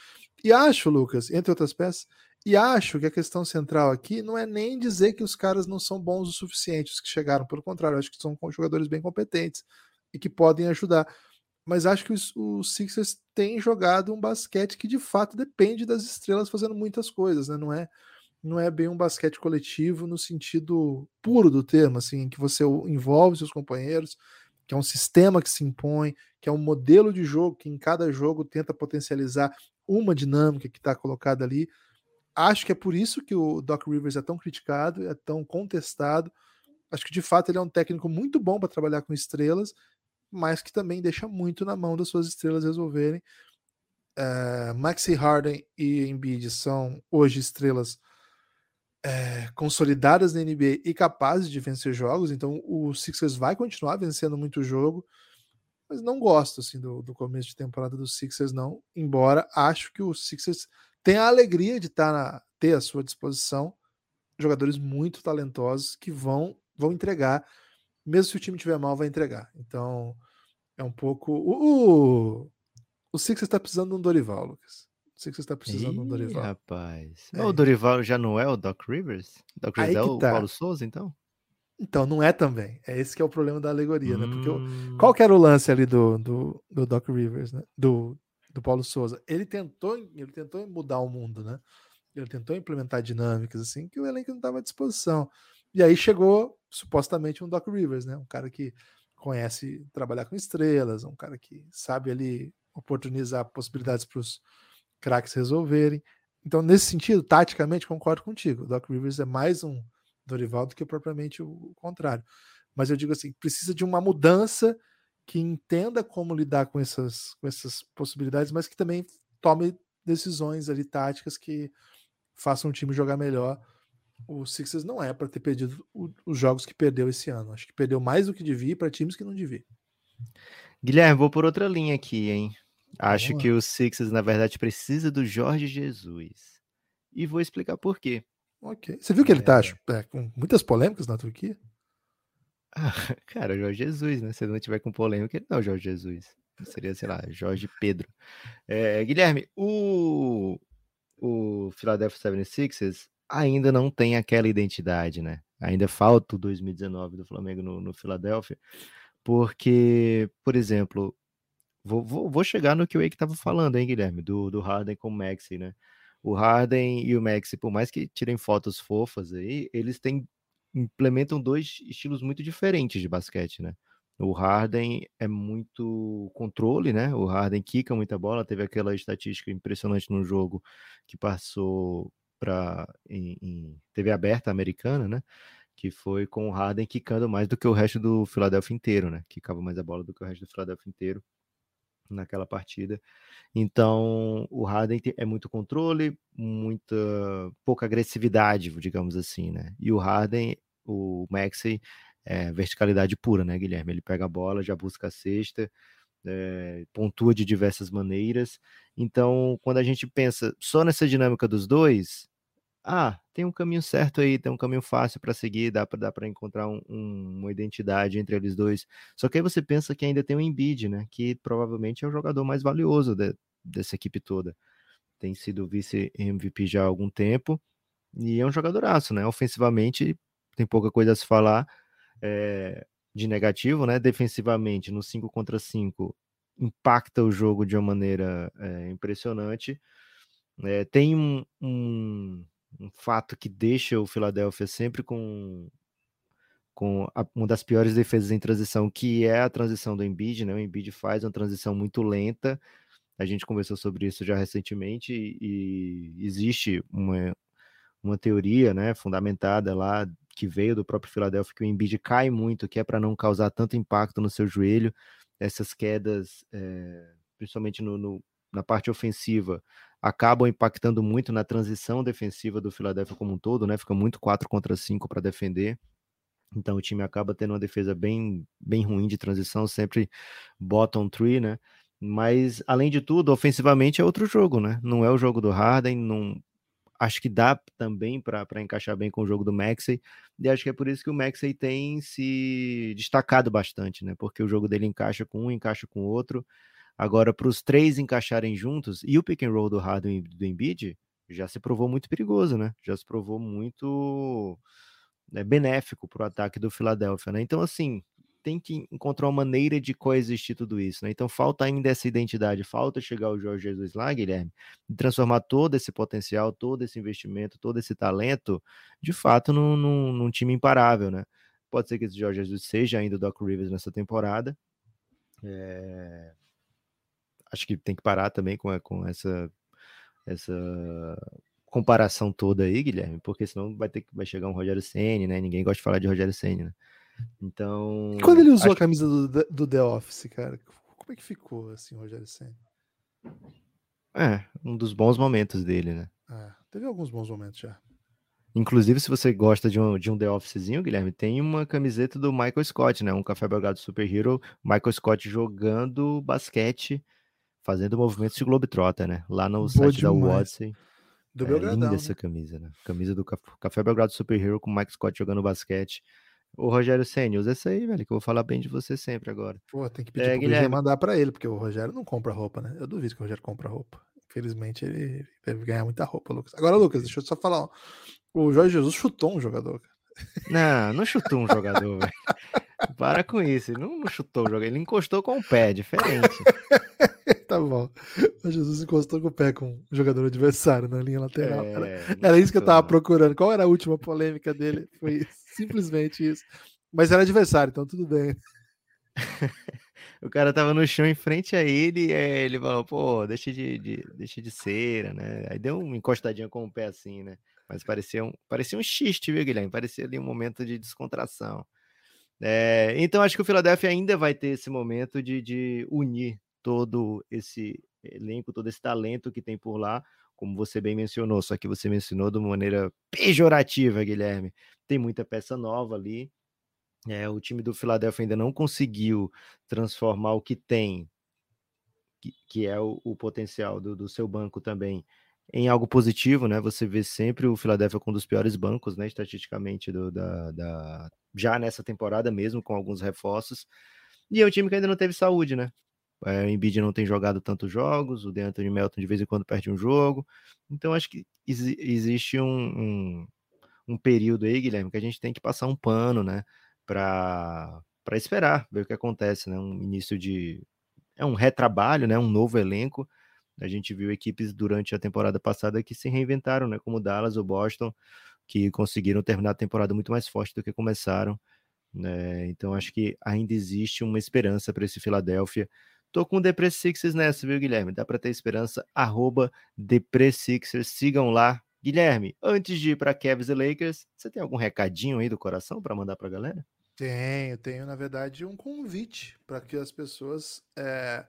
E acho, Lucas, entre outras peças, e acho que a questão central aqui não é nem dizer que os caras não são bons o suficiente, os que chegaram, pelo contrário, acho que são jogadores bem competentes e que podem ajudar. Mas acho que os Sixers têm jogado um basquete que de fato depende das estrelas fazendo muitas coisas, né? Não é não é bem um basquete coletivo no sentido puro do termo, assim, que você envolve seus companheiros, que é um sistema que se impõe, que é um modelo de jogo que em cada jogo tenta potencializar uma dinâmica que está colocada ali. Acho que é por isso que o Doc Rivers é tão criticado, é tão contestado. Acho que de fato ele é um técnico muito bom para trabalhar com estrelas, mas que também deixa muito na mão das suas estrelas resolverem. Uh, Maxi Harden e Embiid são hoje estrelas é, consolidadas na NBA e capazes de vencer jogos, então o Sixers vai continuar vencendo muito jogo, mas não gosto assim do, do começo de temporada dos Sixers não, embora acho que o Sixers tem a alegria de estar tá na, ter à sua disposição jogadores muito talentosos que vão vão entregar, mesmo se o time tiver mal, vai entregar. Então é um pouco o, o, o Sixers está precisando de um Dorival, Lucas. Que você está precisando de um Dorival. Rapaz. É. O Dorival já não é o Doc Rivers? Doc Rivers é o tá. Paulo Souza, então? Então, não é também. É esse que é o problema da alegoria, hum... né? Porque o, qual que era o lance ali do, do, do Doc Rivers, né? Do, do Paulo Souza. Ele tentou, ele tentou mudar o mundo, né? Ele tentou implementar dinâmicas assim que o elenco não estava à disposição. E aí chegou supostamente um Doc Rivers, né? Um cara que conhece trabalhar com estrelas, um cara que sabe ali oportunizar possibilidades para os craques resolverem. Então, nesse sentido, taticamente, concordo contigo. O Doc Rivers é mais um Dorival do que propriamente o contrário. Mas eu digo assim, precisa de uma mudança que entenda como lidar com essas, com essas possibilidades, mas que também tome decisões ali táticas que façam o time jogar melhor. O Sixers não é para ter perdido os jogos que perdeu esse ano. Acho que perdeu mais do que devia para times que não devia. Guilherme, vou por outra linha aqui, hein? Acho que o Sixers, na verdade, precisa do Jorge Jesus. E vou explicar por quê. Ok. Você viu que ele tá é... é, com muitas polêmicas na Turquia? Ah, cara, Jorge Jesus, né? Se não tiver com polêmica, ele não é Jorge Jesus. Seria, sei lá, Jorge Pedro. É, Guilherme, o, o Philadelphia 76ers ainda não tem aquela identidade, né? Ainda falta o 2019 do Flamengo no, no Philadelphia, porque, por exemplo, Vou, vou, vou chegar no que o Eike estava falando, hein, Guilherme, do, do Harden com o Maxi, né? O Harden e o Maxi, por mais que tirem fotos fofas aí, eles têm implementam dois estilos muito diferentes de basquete, né? O Harden é muito controle, né? O Harden quica muita bola, teve aquela estatística impressionante no jogo que passou para em, em TV aberta americana, né? que foi com o Harden quicando mais do que o resto do Philadelphia inteiro, né? Quicava mais a bola do que o resto do Philadelphia inteiro naquela partida. Então, o Harden é muito controle, muita pouca agressividade, digamos assim, né? E o Harden, o Maxey, é verticalidade pura, né, Guilherme? Ele pega a bola, já busca a cesta, é, pontua de diversas maneiras. Então, quando a gente pensa só nessa dinâmica dos dois, ah, tem um caminho certo aí, tem um caminho fácil para seguir, dá para encontrar um, um, uma identidade entre eles dois. Só que aí você pensa que ainda tem o Embiid, né? Que provavelmente é o jogador mais valioso de, dessa equipe toda. Tem sido vice-MVP já há algum tempo e é um jogadoraço, né? Ofensivamente tem pouca coisa a se falar é, de negativo, né? Defensivamente, no 5 contra 5, impacta o jogo de uma maneira é, impressionante. É, tem um, um um fato que deixa o Philadelphia sempre com, com a, uma das piores defesas em transição, que é a transição do Embiid, né? O Embiid faz uma transição muito lenta. A gente conversou sobre isso já recentemente e, e existe uma, uma teoria, né, fundamentada lá que veio do próprio Philadelphia que o Embiid cai muito, que é para não causar tanto impacto no seu joelho. Essas quedas, é, principalmente no, no, na parte ofensiva, acabam impactando muito na transição defensiva do Philadelphia como um todo, né? Fica muito 4 contra 5 para defender. Então o time acaba tendo uma defesa bem, bem ruim de transição, sempre bottom three, né? Mas além de tudo, ofensivamente é outro jogo, né? Não é o jogo do Harden, não acho que dá também para encaixar bem com o jogo do Maxey. E acho que é por isso que o Maxey tem se destacado bastante, né? Porque o jogo dele encaixa com um, encaixa com o outro. Agora, para os três encaixarem juntos, e o pick and roll do Harden e do Embiid já se provou muito perigoso, né? Já se provou muito né, benéfico para o ataque do Philadelphia, né? Então, assim, tem que encontrar uma maneira de coexistir tudo isso, né? Então, falta ainda essa identidade, falta chegar o Jorge Jesus lá, Guilherme, e transformar todo esse potencial, todo esse investimento, todo esse talento, de fato, num, num, num time imparável, né? Pode ser que esse Jorge Jesus seja ainda o Doc Rivers nessa temporada, é, acho que tem que parar também com, com essa, essa comparação toda aí, Guilherme, porque senão vai ter que vai chegar um Rogério Senna, né? Ninguém gosta de falar de Rogério Senna, né? Então. E quando ele usou a camisa do, do The Office, cara, como é que ficou assim, Rogério Senna? É, um dos bons momentos dele, né? É, teve alguns bons momentos já. Inclusive, se você gosta de um, de um The Officezinho, Guilherme, tem uma camiseta do Michael Scott, né? Um Café Belgrado Super Hero, Michael Scott jogando basquete fazendo movimentos de Globetrotter, né? Lá no Boa site demais. da Watson. Do é, Belgradão, linda essa camisa, né? Camisa do Café Belgrado Super Hero com o Mike Scott jogando basquete. O Rogério Senna, usa essa aí, velho, que eu vou falar bem de você sempre agora. Pô, tem que pedir é, pro Guilherme mandar para ele, porque o Rogério não compra roupa, né? Eu duvido que o Rogério compra roupa. Infelizmente, ele deve ganhar muita roupa, Lucas. Agora, Lucas, deixa eu só falar. Ó. O Jorge Jesus chutou um jogador. Não, não chutou um jogador, velho. Para com isso. Ele não, não chutou o jogador, ele encostou com o pé, diferente. tá bom. O Jesus encostou com o pé com o jogador adversário na linha lateral. É, era, era isso que eu tava procurando. Qual era a última polêmica dele? Foi simplesmente isso. Mas era adversário, então tudo bem. o cara tava no chão em frente a ele e ele falou, pô, deixa de, de, deixa de cera, né? Aí deu uma encostadinha com o pé assim, né? Mas parecia um, parecia um xiste, viu, Guilherme? Parecia ali um momento de descontração. É, então acho que o Philadelphia ainda vai ter esse momento de, de unir todo esse elenco, todo esse talento que tem por lá, como você bem mencionou, só que você mencionou de uma maneira pejorativa, Guilherme. Tem muita peça nova ali. É, o time do Philadelphia ainda não conseguiu transformar o que tem, que, que é o, o potencial do, do, seu banco também, em algo positivo, né? Você vê sempre o Philadelphia com um dos piores bancos, né? Estatisticamente, do, da, da, já nessa temporada mesmo, com alguns reforços. E é um time que ainda não teve saúde, né? É, o Embiid não tem jogado tantos jogos, o DeAnthony Melton de vez em quando perde um jogo. Então acho que ex existe um, um, um, período aí, Guilherme, que a gente tem que passar um pano, né? Para esperar, ver o que acontece, né? Um início de. É um retrabalho, né? Um novo elenco. A gente viu equipes durante a temporada passada que se reinventaram, né? Como o Dallas, o Boston, que conseguiram terminar a temporada muito mais forte do que começaram. Né? Então acho que ainda existe uma esperança para esse Philadelphia Tô com o Depre Sixers nessa, viu, Guilherme? Dá para ter esperança. Arroba Depre Sixers. Sigam lá Guilherme, antes de ir para Cavs e Lakers, você tem algum recadinho aí do coração para mandar para a galera? Tenho, tenho, na verdade, um convite para que as pessoas é,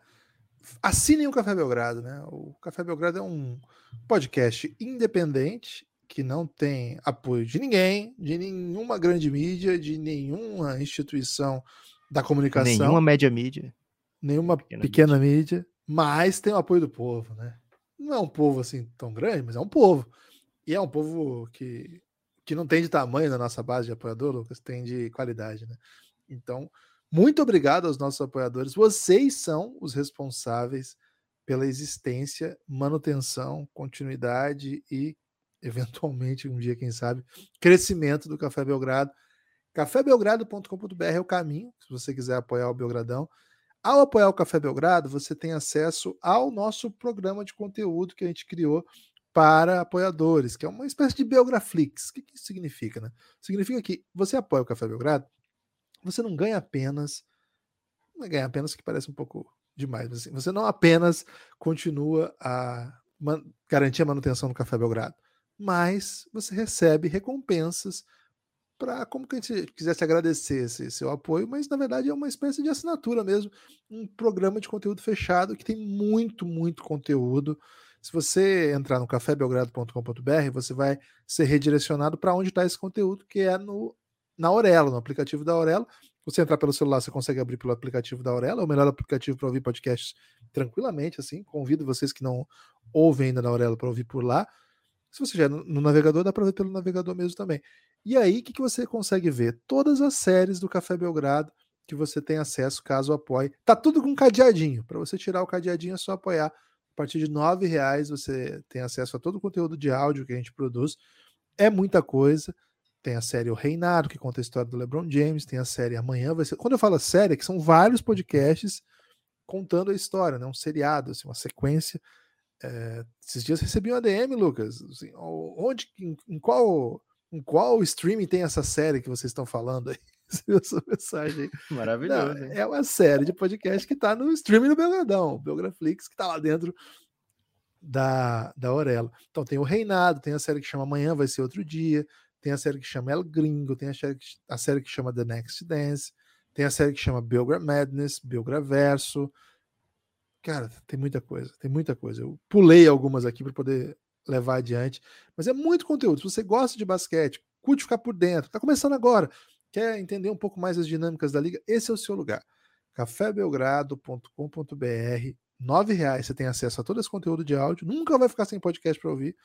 assinem o Café Belgrado, né? O Café Belgrado é um podcast independente que não tem apoio de ninguém, de nenhuma grande mídia, de nenhuma instituição da comunicação. Nenhuma média mídia. Nenhuma pequena, pequena mídia. mídia, mas tem o apoio do povo, né? Não é um povo assim tão grande, mas é um povo. E é um povo que, que não tem de tamanho na nossa base de apoiador, Lucas, tem de qualidade, né? Então, muito obrigado aos nossos apoiadores. Vocês são os responsáveis pela existência, manutenção, continuidade e eventualmente, um dia, quem sabe, crescimento do Café Belgrado. cafébelgrado.com.br é o caminho, se você quiser apoiar o Belgradão. Ao apoiar o Café Belgrado, você tem acesso ao nosso programa de conteúdo que a gente criou para apoiadores, que é uma espécie de Belgraflix. O que, que isso significa, né? Significa que você apoia o Café Belgrado, você não ganha apenas. Não ganha apenas, que parece um pouco demais, mas assim, você não apenas continua a garantir a manutenção do Café Belgrado mas você recebe recompensas para como que a gente quisesse agradecer esse seu apoio, mas na verdade é uma espécie de assinatura mesmo, um programa de conteúdo fechado que tem muito, muito conteúdo. Se você entrar no cafébelgrado.com.br, você vai ser redirecionado para onde está esse conteúdo, que é no na Aurelo, no aplicativo da Aurelo. Você entrar pelo celular, você consegue abrir pelo aplicativo da Aurelo, é o melhor aplicativo para ouvir podcasts tranquilamente, assim. Convido vocês que não ouvem ainda na Aurelo para ouvir por lá. Se você já é no, navegador, dá para ver pelo navegador mesmo também. E aí, o que, que você consegue ver? Todas as séries do Café Belgrado que você tem acesso caso apoie. Tá tudo com cadeadinho. Para você tirar o cadeadinho é só apoiar. A partir de R$ reais você tem acesso a todo o conteúdo de áudio que a gente produz. É muita coisa. Tem a série O Reinado, que conta a história do LeBron James. Tem a série Amanhã vai ser. Quando eu falo série, é que são vários podcasts contando a história, né? Um seriado, assim, uma sequência é, esses dias recebi um ADM, Lucas. Assim, onde, em, em, qual, em qual streaming tem essa série que vocês estão falando aí? essa mensagem. Maravilhoso. Não, é uma série de podcast que está no streaming do Belgradão, Belgraflix, que está lá dentro da, da Aurelo. Então tem o Reinado, tem a série que chama Amanhã Vai Ser Outro Dia, tem a série que chama El Gringo, tem a série que, a série que chama The Next Dance, tem a série que chama Belgra Madness, Belgra Verso, Cara, tem muita coisa, tem muita coisa. Eu pulei algumas aqui para poder levar adiante, mas é muito conteúdo. Se você gosta de basquete, curte ficar por dentro, tá começando agora, quer entender um pouco mais as dinâmicas da liga, esse é o seu lugar. cafébelgrado.com.br, nove reais você tem acesso a todo esse conteúdo de áudio, nunca vai ficar sem podcast para ouvir.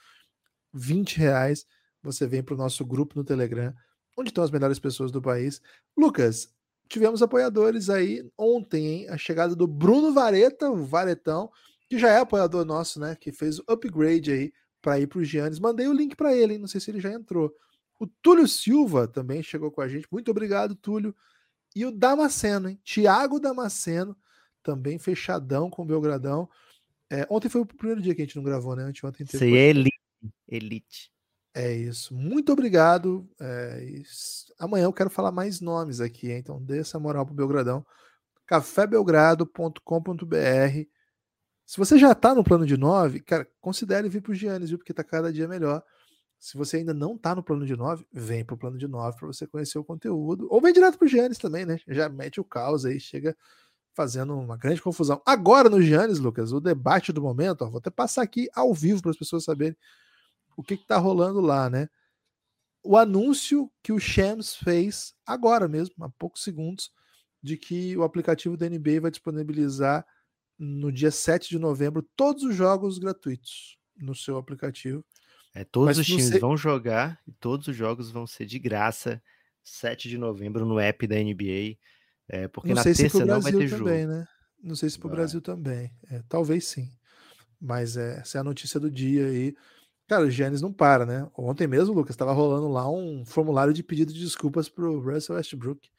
20 reais você vem para o nosso grupo no Telegram, onde estão as melhores pessoas do país. Lucas, tivemos apoiadores aí ontem, hein? A chegada do Bruno Vareta, o Varetão, que já é apoiador nosso, né? Que fez o upgrade aí para ir para o Giannis. Mandei o link para ele, hein? Não sei se ele já entrou. O Túlio Silva também chegou com a gente. Muito obrigado, Túlio. E o Damasceno, hein? Tiago Damasceno, também fechadão com o Belgradão. É, ontem foi o primeiro dia que a gente não gravou, né? Anteontem teve. Isso é elite. elite. É isso. Muito obrigado. É. Amanhã eu quero falar mais nomes aqui, hein? então dê essa moral pro Belgradão. cafébelgrado.com.br. Se você já está no plano de 9, cara, considere vir para o Giannis, viu? Porque está cada dia melhor. Se você ainda não está no plano de 9, vem para o plano de 9 para você conhecer o conteúdo. Ou vem direto para o Giannis também, né? Já mete o caos aí, chega fazendo uma grande confusão. Agora no Giannis, Lucas, o debate do momento, ó, vou até passar aqui ao vivo para as pessoas saberem o que está rolando lá, né? O anúncio que o Shams fez agora mesmo, há poucos segundos, de que o aplicativo da NBA vai disponibilizar no dia 7 de novembro todos os jogos gratuitos no seu aplicativo. É, todos Mas os times vão jogar e todos os jogos vão ser de graça 7 de novembro no app da NBA. É, porque não na terça se não vai ter também, jogo. Né? Não sei se para o Brasil também. É, talvez sim. Mas é, essa é a notícia do dia aí. Cara, o Giannis não para, né? Ontem mesmo, Lucas, estava rolando lá um formulário de pedido de desculpas pro Russell Westbrook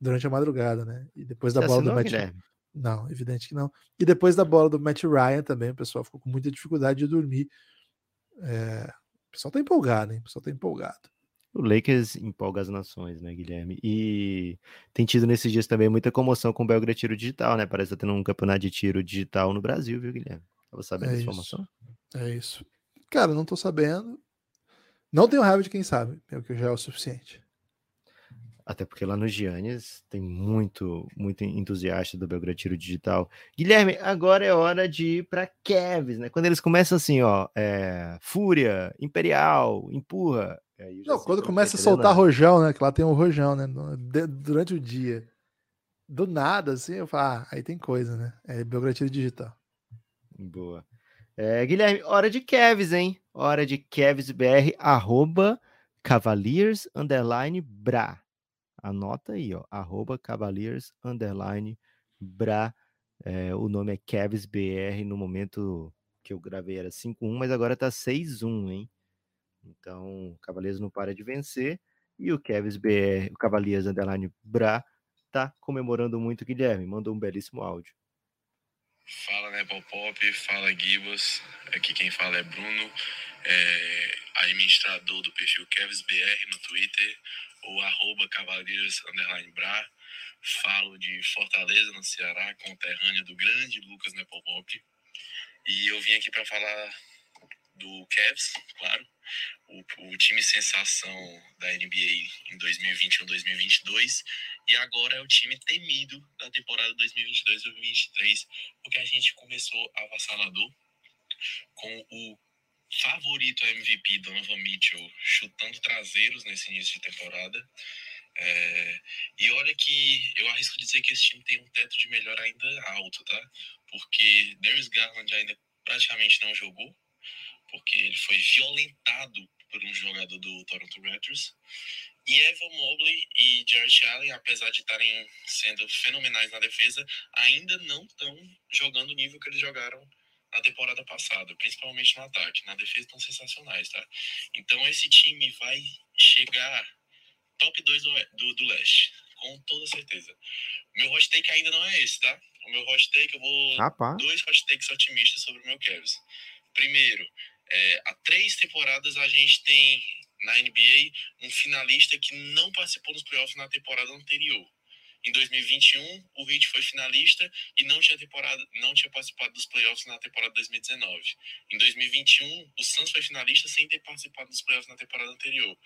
durante a madrugada, né? E depois da Você bola do Matt... Guilherme? Não, evidente que não. E depois da bola do Matt Ryan também, o pessoal ficou com muita dificuldade de dormir. É... O pessoal tá empolgado, hein? O pessoal tá empolgado. O Lakers empolga as nações, né, Guilherme? E tem tido nesses dias também muita comoção com o Belgra Tiro Digital, né? Parece que tá tendo um campeonato de tiro digital no Brasil, viu, Guilherme? Tava sabendo é informação? É isso. Cara, não tô sabendo. Não tenho raiva de quem sabe, é o que já é o suficiente. Até porque lá no Giannis tem muito, muito entusiasta do Belgratiro Digital. Guilherme, agora é hora de ir para Kevs, né? Quando eles começam assim, ó, é, Fúria, Imperial, empurra. Não, quando começa a soltar rojão, né? Que lá tem um rojão, né? Durante o dia. Do nada, assim, eu falo, ah, aí tem coisa, né? É Belgratiro Digital. Boa. É, Guilherme, hora de Kevs, hein? Hora de KevsBR, arroba Cavaliers, underline, bra. Anota aí, ó, arroba Cavaliers, underline, Bra. É, o nome é Kevs BR. No momento que eu gravei era 5-1, mas agora tá 6-1, hein? Então, o Cavaliers não para de vencer. E o Kevs BR, o Cavaliers, underline, Bra, tá comemorando muito, Guilherme. Mandou um belíssimo áudio. Fala, né, Pop, fala, Gibas. Aqui quem fala é Bruno, é administrador do perfil KevsBR no Twitter ou arroba Cavaleiros Bra. Falo de Fortaleza, no Ceará, conterrâneo do grande Lucas Nepomuk. E eu vim aqui para falar do Cavs, claro, o, o, time sensação da NBA em 2021-2022 e agora é o time temido da temporada 2022-2023, porque a gente começou avassalador com o favorito MVP Donovan Mitchell chutando traseiros nesse início de temporada. É, e olha que eu arrisco dizer que esse time tem um teto de melhor ainda alto, tá? Porque Darius Garland ainda praticamente não jogou, porque ele foi violentado por um jogador do Toronto Raptors. E Evan Mobley e Jarrett Allen, apesar de estarem sendo fenomenais na defesa, ainda não estão jogando o nível que eles jogaram na temporada passada, principalmente no ataque. Na defesa estão sensacionais, tá? Então esse time vai chegar top 2 do, do, do leste, com toda certeza. Meu hot take ainda não é esse, tá? O meu hot take, eu vou. Rapaz. Dois hot takes otimistas sobre o meu Cavs. Primeiro, é, há três temporadas a gente tem na NBA um finalista que não participou dos playoffs na temporada anterior. Em 2021, o Heat foi finalista e não tinha temporada, não tinha participado dos playoffs na temporada 2019. Em 2021, o Suns foi finalista sem ter participado dos playoffs na temporada anterior.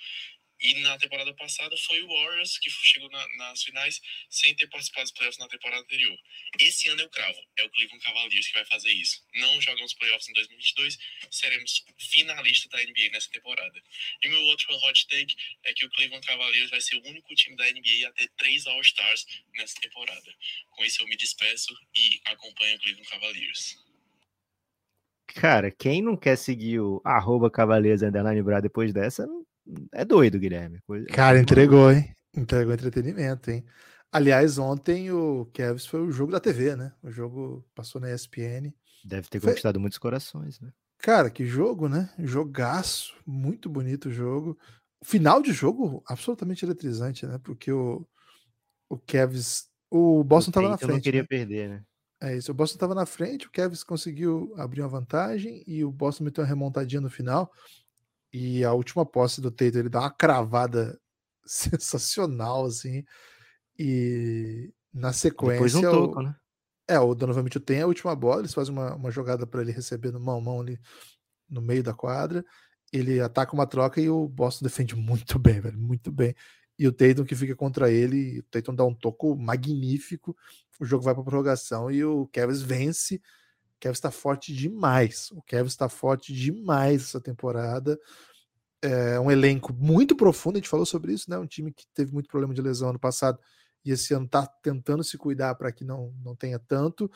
E na temporada passada foi o Warriors que chegou na, nas finais sem ter participado dos playoffs na temporada anterior. Esse ano eu cravo, é o Cleveland Cavaliers que vai fazer isso. Não jogamos playoffs em 2022, seremos finalistas da NBA nessa temporada. E meu outro hot take é que o Cleveland Cavaliers vai ser o único time da NBA a ter três All-Stars nessa temporada. Com isso eu me despeço e acompanho o Cleveland Cavaliers. Cara, quem não quer seguir o arroba Cavaliers Underline depois dessa, é doido, Guilherme. Coisa... Cara, entregou, hein? Entregou entretenimento, hein? Aliás, ontem o Cavs foi o jogo da TV, né? O jogo passou na ESPN. Deve ter conquistado foi... muitos corações, né? Cara, que jogo, né? Jogaço, muito bonito o jogo. Final de jogo absolutamente eletrizante, né? Porque o, o Cavs, o Boston estava na frente. Não queria né? perder, né? É isso, o Boston estava na frente, o Cavs conseguiu abrir uma vantagem e o Boston meteu uma remontadinha no final. E a última posse do Tatum, ele dá uma cravada sensacional, assim. E na sequência. Depois um toco, o... né? É, o Donovan Mitchell tem a última bola, eles fazem uma, uma jogada para ele receber no mão-mão ali no meio da quadra. Ele ataca uma troca e o Boston defende muito bem, velho, muito bem. E o Tatum que fica contra ele, o Tatum dá um toco magnífico, o jogo vai para prorrogação e o Kevin vence Kevin está forte demais. O Kevin está forte demais essa temporada. É um elenco muito profundo, a gente falou sobre isso, né? Um time que teve muito problema de lesão ano passado e esse ano está tentando se cuidar para que não, não tenha tanto.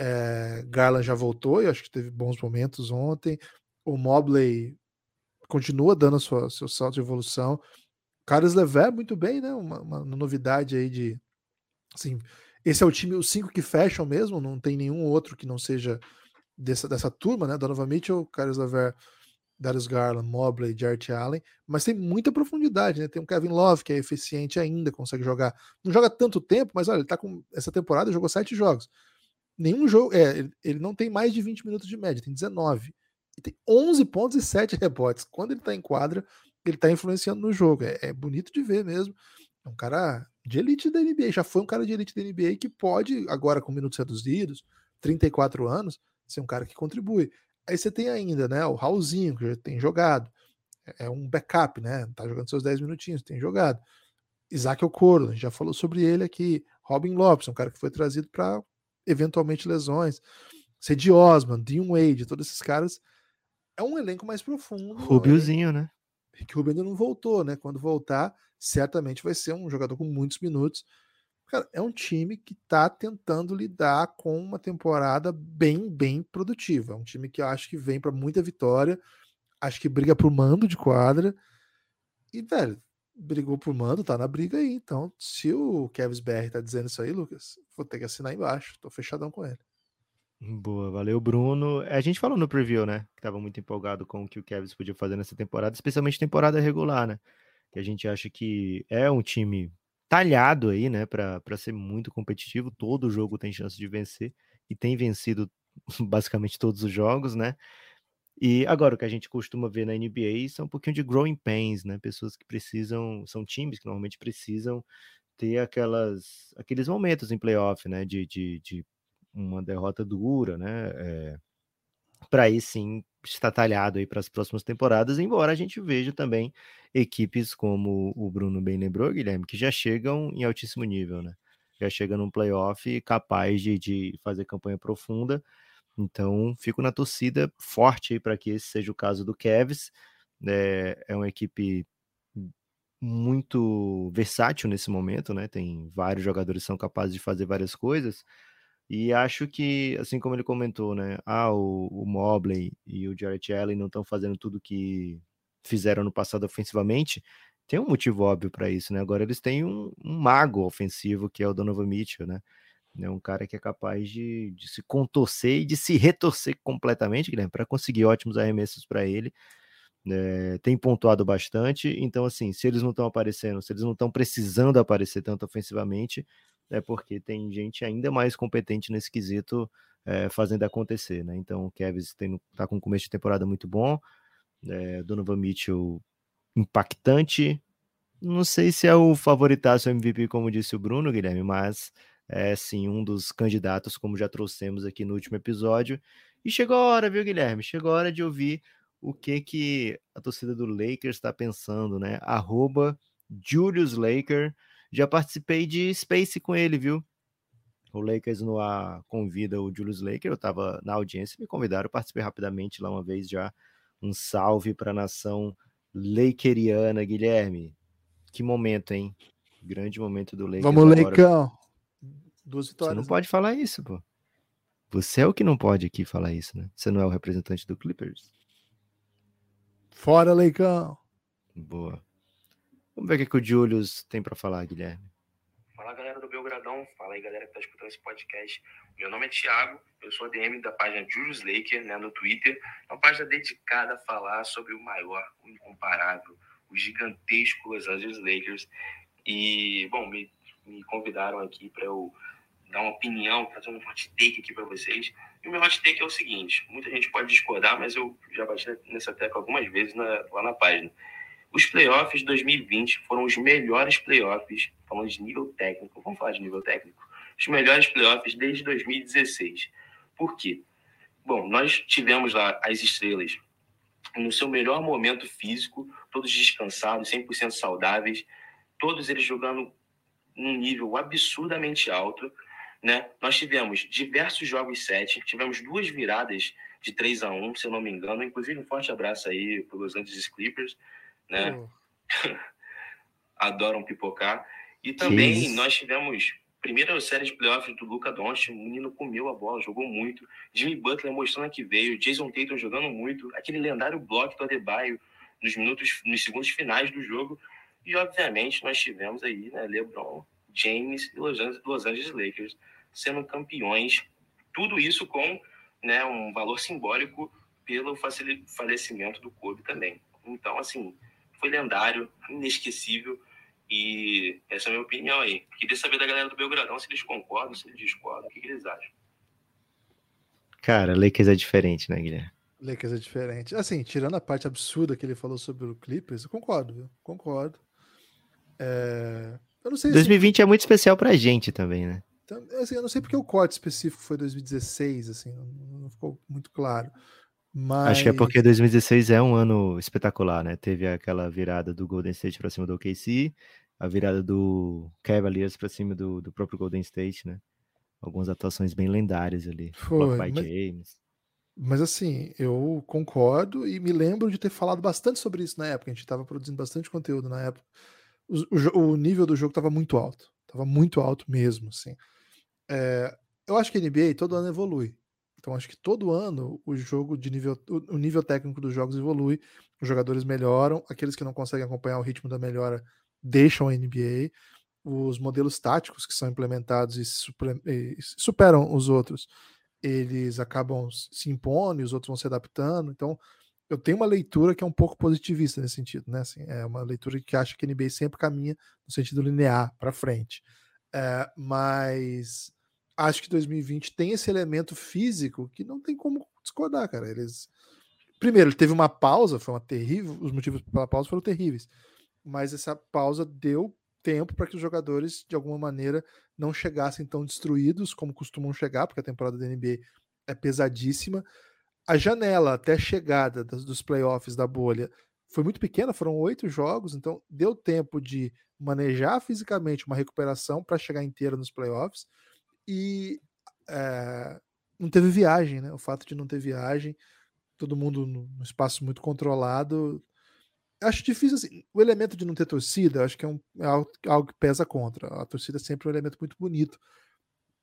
É, Garland já voltou, eu acho que teve bons momentos ontem. O Mobley continua dando sua, seu salto de evolução. Carlos Lever, muito bem, né? Uma, uma novidade aí de assim, esse é o time, os cinco que fecham mesmo, não tem nenhum outro que não seja dessa, dessa turma, né? Donovan Mitchell, Carlos Laver, Darius Garland, Mobley, Jarrett Allen, mas tem muita profundidade, né? Tem um Kevin Love que é eficiente ainda, consegue jogar. Não joga tanto tempo, mas olha, ele tá com essa temporada jogou sete jogos. Nenhum jogo, é, ele, ele não tem mais de 20 minutos de média, tem 19. E tem 11 pontos e 7 rebotes. Quando ele tá em quadra, ele tá influenciando no jogo. É, é bonito de ver mesmo. É um cara de elite da NBA, já foi um cara de elite da NBA que pode, agora com minutos reduzidos, 34 anos, ser um cara que contribui. Aí você tem ainda, né, o Raulzinho, que já tem jogado, é, é um backup, né? Tá jogando seus 10 minutinhos, tem jogado. Isaac Okoro, a gente já falou sobre ele aqui. Robin Lopes, um cara que foi trazido para eventualmente lesões. Cedi Osman, Dean Wade, todos esses caras. É um elenco mais profundo. Rubiozinho, né? Que o Rubio ainda não voltou, né? Quando voltar, certamente vai ser um jogador com muitos minutos. Cara, é um time que está tentando lidar com uma temporada bem, bem produtiva. É um time que eu acho que vem para muita vitória. Acho que briga pro mando de quadra. E, velho, brigou por mando, tá na briga aí. Então, se o Kevs BR tá dizendo isso aí, Lucas, vou ter que assinar embaixo. Tô fechadão com ele. Boa, valeu, Bruno. A gente falou no preview, né? Que tava muito empolgado com o que o Kevs podia fazer nessa temporada, especialmente temporada regular, né? Que a gente acha que é um time talhado aí, né? Para ser muito competitivo. Todo jogo tem chance de vencer e tem vencido basicamente todos os jogos, né? E agora, o que a gente costuma ver na NBA são um pouquinho de growing pains, né? Pessoas que precisam, são times que normalmente precisam ter aquelas, aqueles momentos em playoff, né? De, de, de uma derrota dura, né? É, para aí sim estar talhado aí para as próximas temporadas, embora a gente veja também equipes como o Bruno bem lembrou, Guilherme, que já chegam em altíssimo nível, né? Já chegam num playoff capaz de, de fazer campanha profunda então, fico na torcida forte para que esse seja o caso do Kevs. É, é uma equipe muito versátil nesse momento, né? Tem vários jogadores que são capazes de fazer várias coisas. E acho que, assim como ele comentou, né? Ah, o, o Mobley e o Jarrett Allen não estão fazendo tudo que fizeram no passado ofensivamente. Tem um motivo óbvio para isso, né? Agora eles têm um, um, mago ofensivo que é o Donovan Mitchell, né? É um cara que é capaz de, de se contorcer e de se retorcer completamente, Guilherme, para conseguir ótimos arremessos para ele. É, tem pontuado bastante, então assim, se eles não estão aparecendo, se eles não estão precisando aparecer tanto ofensivamente, é porque tem gente ainda mais competente nesse quesito é, fazendo acontecer, né? Então o Kevin está com um começo de temporada muito bom, é, Donovan Mitchell impactante, não sei se é o favoritaço MVP, como disse o Bruno, Guilherme, mas é sim um dos candidatos, como já trouxemos aqui no último episódio. E chegou a hora, viu, Guilherme? Chegou a hora de ouvir o que que a torcida do Lakers está pensando, né? Arroba Julius Laker. Já participei de Space com ele, viu? O Lakers no ar convida o Julius Laker. Eu estava na audiência, me convidaram, participei rapidamente lá uma vez já. Um salve para a nação lakeriana, Guilherme. Que momento, hein? Grande momento do Lakers. Vamos, agora. Leicão. Duas vitórias. Você não né? pode falar isso, pô. Você é o que não pode aqui falar isso, né? Você não é o representante do Clippers. Fora, Leicão. Boa. Vamos ver o que, que o Julius tem para falar, Guilherme. Fala, galera do Belgradão. Fala aí, galera que tá escutando esse podcast. Meu nome é Thiago, eu sou ADM da página Julius Laker, né, no Twitter. Uma página dedicada a falar sobre o maior, o incomparável, o gigantesco Los Angeles Lakers. E, bom, me, me convidaram aqui para eu dar uma opinião, fazer um hot take aqui para vocês. E o meu hot take é o seguinte: muita gente pode discordar, mas eu já bati nessa tecla algumas vezes na, lá na página. Os playoffs de 2020 foram os melhores playoffs, falando de nível técnico, vamos falar de nível técnico, os melhores playoffs desde 2016. Por quê? Bom, nós tivemos lá as estrelas no seu melhor momento físico, todos descansados, 100% saudáveis, todos eles jogando num nível absurdamente alto né? Nós tivemos diversos jogos sete, tivemos duas viradas de 3 a 1 se eu não me engano. Inclusive, um forte abraço aí para os Angeles Clippers, né? Uhum. Adoram pipocar. E também nós tivemos primeira série de playoffs do Luca Doncic, o menino comeu a bola, jogou muito. Jimmy Butler mostrando que veio, Jason Tatum jogando muito, aquele lendário bloco do Adebayo nos minutos, nos segundos finais do jogo. E obviamente nós tivemos aí, né, LeBron James e Los Angeles, Los Angeles Lakers sendo campeões. Tudo isso com né, um valor simbólico pelo falecimento do Kobe também. Então, assim, foi lendário, inesquecível. E essa é a minha opinião aí. Queria saber da galera do Belgradão se eles concordam, se eles discordam, o que, que eles acham. Cara, Lakers é diferente, né, Guilherme? Lakers é diferente. Assim, tirando a parte absurda que ele falou sobre o Clippers, eu concordo, viu? Concordo. É... Eu não sei 2020 se... é muito especial pra gente também, né? Então, assim, eu não sei porque o corte específico foi 2016, assim, não, não ficou muito claro. Mas... Acho que é porque 2016 é um ano espetacular, né? Teve aquela virada do Golden State para cima do OKC, a virada do Cavaliers para cima do, do próprio Golden State, né? Algumas atuações bem lendárias ali. Foi, mas... James. Mas assim, eu concordo e me lembro de ter falado bastante sobre isso na época. A gente estava produzindo bastante conteúdo na época. O, o, o nível do jogo estava muito alto. Estava muito alto mesmo, assim. É, eu acho que a NBA todo ano evolui. Então acho que todo ano o jogo de nível, o nível técnico dos jogos evolui, os jogadores melhoram, aqueles que não conseguem acompanhar o ritmo da melhora deixam a NBA, os modelos táticos que são implementados e, super, superam os outros, eles acabam se impondo os outros vão se adaptando. Então eu tenho uma leitura que é um pouco positivista nesse sentido, né? Assim, é uma leitura que acha que a NBA sempre caminha no sentido linear para frente. É, mas acho que 2020 tem esse elemento físico que não tem como discordar, cara. Eles. Primeiro, teve uma pausa, foi uma terrível. Os motivos pela pausa foram terríveis. Mas essa pausa deu tempo para que os jogadores, de alguma maneira, não chegassem tão destruídos como costumam chegar, porque a temporada da NBA é pesadíssima. A janela até a chegada dos playoffs da bolha foi muito pequena, foram oito jogos, então deu tempo de manejar fisicamente uma recuperação para chegar inteira nos playoffs e é, não teve viagem, né? O fato de não ter viagem, todo mundo num espaço muito controlado. Acho difícil assim. O elemento de não ter torcida, acho que é, um, é algo, algo, que pesa contra. A torcida é sempre um elemento muito bonito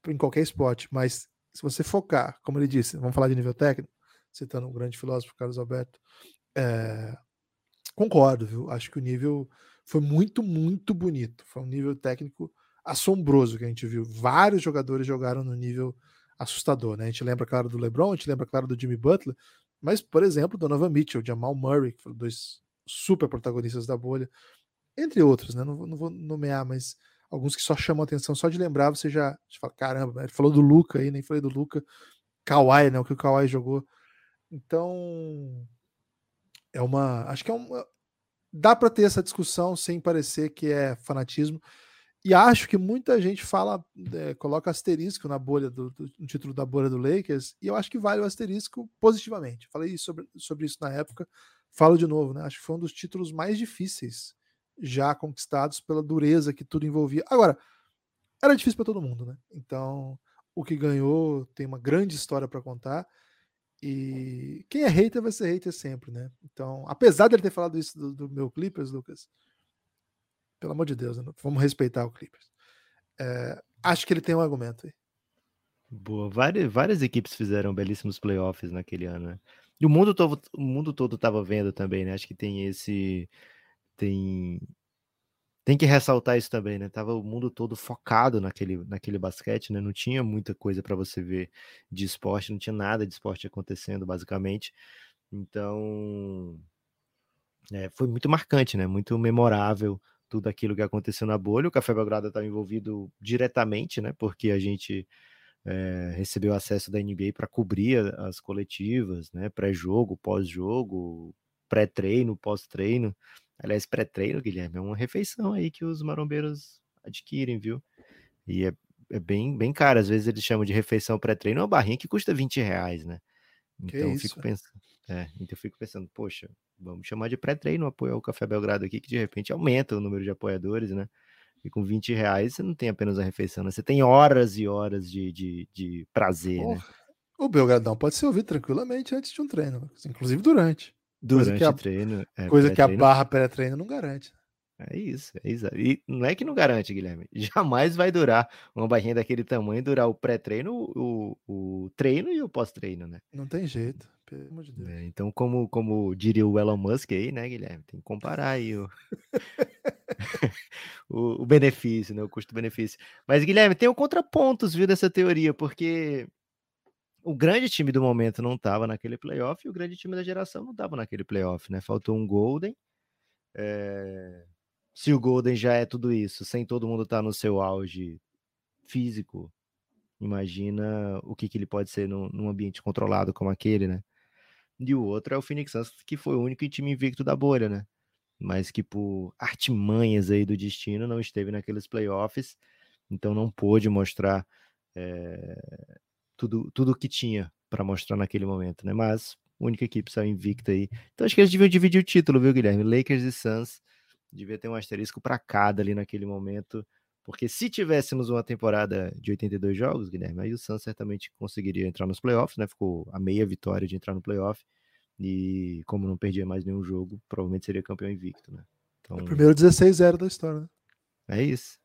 em qualquer esporte, mas se você focar, como ele disse, vamos falar de nível técnico, citando um grande filósofo, Carlos Alberto, é, concordo, viu? Acho que o nível foi muito, muito bonito. Foi um nível técnico assombroso que a gente viu. Vários jogadores jogaram no nível assustador, né? A gente lembra, claro, do LeBron, a gente lembra, claro, do Jimmy Butler, mas, por exemplo, Donovan Mitchell, Jamal Murray, que foram dois super protagonistas da bolha, entre outros, né? Não, não vou nomear, mas alguns que só chamam atenção, só de lembrar, você já, já fala, caramba, ele falou do Luca aí, nem falei do Luca, Kawhi, né? O que o Kawhi jogou. Então, é uma. Acho que é uma. Dá para ter essa discussão sem parecer que é fanatismo. E acho que muita gente fala, é, coloca asterisco na bolha do, do, no título da bolha do Lakers, e eu acho que vale o asterisco positivamente. Falei sobre, sobre isso na época, falo de novo, né? Acho que foi um dos títulos mais difíceis já conquistados pela dureza que tudo envolvia. Agora, era difícil para todo mundo, né? Então, o que ganhou tem uma grande história para contar. E quem é hater vai ser hater sempre, né? Então, apesar dele ter falado isso do, do meu Clippers, Lucas, pelo amor de Deus, vamos respeitar o Clippers. É, acho que ele tem um argumento aí. Boa, várias, várias equipes fizeram belíssimos playoffs naquele ano, né? E o mundo todo, o mundo todo estava vendo também, né? Acho que tem esse tem tem que ressaltar isso também, né? Tava o mundo todo focado naquele, naquele basquete, né? Não tinha muita coisa para você ver de esporte, não tinha nada de esporte acontecendo, basicamente. Então, é, foi muito marcante, né? Muito memorável tudo aquilo que aconteceu na bolha. O Café Belgrado está envolvido diretamente, né? Porque a gente é, recebeu acesso da NBA para cobrir as coletivas, né? Pré-jogo, pós-jogo, pré-treino, pós-treino. Aliás, pré-treino, Guilherme, é uma refeição aí que os marombeiros adquirem, viu? E é, é bem, bem caro. Às vezes eles chamam de refeição pré-treino uma barrinha que custa 20 reais, né? Então eu fico pensando, é, então eu fico pensando, poxa, vamos chamar de pré-treino apoio ao Café Belgrado aqui, que de repente aumenta o número de apoiadores, né? E com 20 reais você não tem apenas a refeição, né? Você tem horas e horas de, de, de prazer, né? O Belgradão pode ser ouvido tranquilamente antes de um treino, inclusive durante. Durante o treino. É, coisa que a barra pré-treino não garante. É isso, é isso. E não é que não garante, Guilherme. Jamais vai durar uma barrinha daquele tamanho, durar o pré-treino, o, o treino e o pós-treino, né? Não tem jeito, pelo amor de Deus. É, então, como, como diria o Elon Musk aí, né, Guilherme? Tem que comparar aí o, o, o, benefício, né? O custo-benefício. Mas, Guilherme, tem o contrapontos, viu, dessa teoria, porque o grande time do momento não estava naquele playoff e o grande time da geração não estava naquele playoff, né? Faltou um Golden. É se o Golden já é tudo isso, sem todo mundo estar tá no seu auge físico, imagina o que, que ele pode ser num, num, ambiente controlado como aquele, né? E o outro é o Phoenix Suns, que foi o único time invicto da bolha, né? Mas que por artimanhas aí do destino não esteve naqueles playoffs, então não pôde mostrar é, tudo tudo que tinha para mostrar naquele momento, né? Mas única equipe saiu invicta aí. Então acho que eles deviam dividir o título, viu, Guilherme? Lakers e Suns devia ter um asterisco para cada ali naquele momento. Porque se tivéssemos uma temporada de 82 jogos, Guilherme, aí o Suns certamente conseguiria entrar nos playoffs, né? Ficou a meia vitória de entrar no playoff. E como não perdia mais nenhum jogo, provavelmente seria campeão invicto, né? Então, é o primeiro 16-0 da história, né? É isso.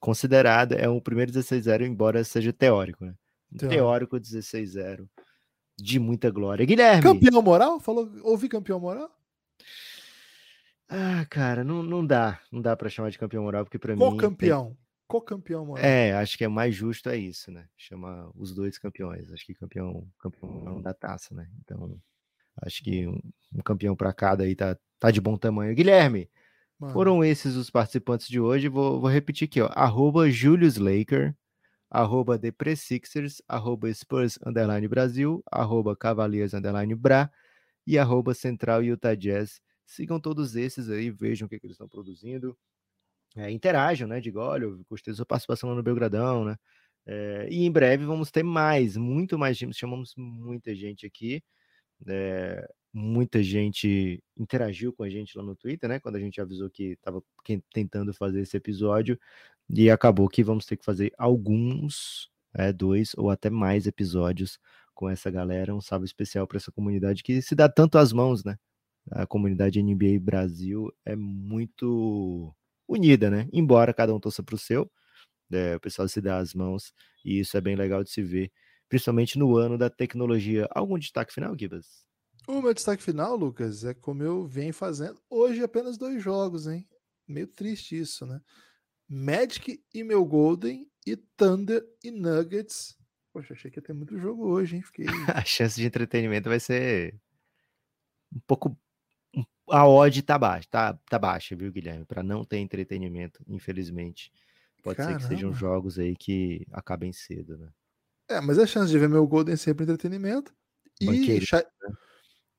Considerado, é o primeiro 16-0, embora seja teórico, né? Teórico, teórico 16-0. De muita glória. Guilherme. Campeão moral? Falou, ouvi campeão moral? Ah, cara, não, não dá. Não dá para chamar de campeão moral, porque para mim. Co-campeão. Tem... Co-campeão moral. É, acho que é mais justo é isso, né? Chamar os dois campeões. Acho que campeão, campeão dá taça, né? Então, acho que um, um campeão para cada aí tá, tá de bom tamanho. Guilherme, Mano. foram esses os participantes de hoje. Vou, vou repetir aqui, ó. Arroba Julius Laker, arroba Depressixers, arroba Spurs Underline Brasil, arroba Cavaliers Underline Bra e arroba Central Utah Jazz Sigam todos esses aí, vejam o que, que eles estão produzindo. É, interajam, né? Diga, olha, eu gostei da sua participação lá no Belgradão, né? É, e em breve vamos ter mais, muito mais gente. Chamamos muita gente aqui. É, muita gente interagiu com a gente lá no Twitter, né? Quando a gente avisou que estava tentando fazer esse episódio. E acabou que vamos ter que fazer alguns, é, dois ou até mais episódios com essa galera. Um salve especial para essa comunidade que se dá tanto às mãos, né? A comunidade NBA Brasil é muito unida, né? Embora cada um torça para o seu, é, o pessoal se dá as mãos e isso é bem legal de se ver, principalmente no ano da tecnologia. Algum destaque final, Gibas? O meu destaque final, Lucas, é como eu venho fazendo. Hoje apenas dois jogos, hein? Meio triste isso, né? Magic e meu Golden e Thunder e Nuggets. Poxa, achei que ia ter muito jogo hoje, hein? Fiquei... a chance de entretenimento vai ser um pouco a odd tá baixa, tá, tá baixa, viu, Guilherme? Para não ter entretenimento, infelizmente. Pode Caramba. ser que sejam jogos aí que acabem cedo, né? É, mas a chance de ver meu Golden sempre entretenimento. E Shai, né?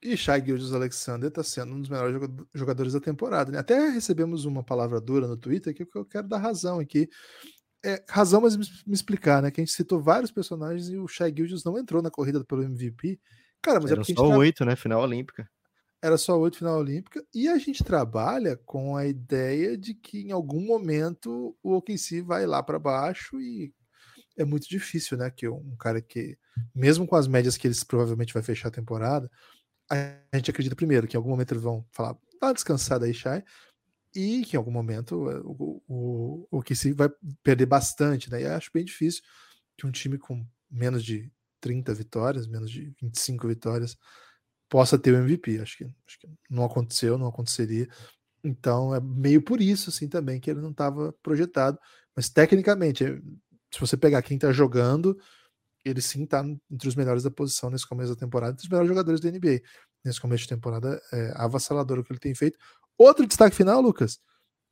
e Shai Gildes Alexander tá sendo um dos melhores jogadores da temporada. Né? Até recebemos uma palavra dura no Twitter que eu quero dar razão aqui. É, razão, mas me, explicar, né? Que a gente citou vários personagens e o Shai Gildes não entrou na corrida pelo MVP. Cara, mas Eram é porque só oito, né? Final olímpica era só oito final olímpica e a gente trabalha com a ideia de que em algum momento o OKC vai lá para baixo e é muito difícil, né? Que um cara que, mesmo com as médias que eles provavelmente vai fechar a temporada, a gente acredita primeiro que em algum momento eles vão falar, dá uma descansada aí, Shai, e que em algum momento eh, o, o, o OKC vai perder bastante, né? E acho bem difícil que um time com menos de 30 vitórias, menos de 25 vitórias, possa ter o MVP. Acho que, acho que não aconteceu, não aconteceria. Então é meio por isso assim também que ele não estava projetado. Mas tecnicamente, é, se você pegar quem está jogando, ele sim está entre os melhores da posição nesse começo da temporada, entre os melhores jogadores da NBA. Nesse começo de temporada é avassalador o que ele tem feito. Outro destaque final, Lucas.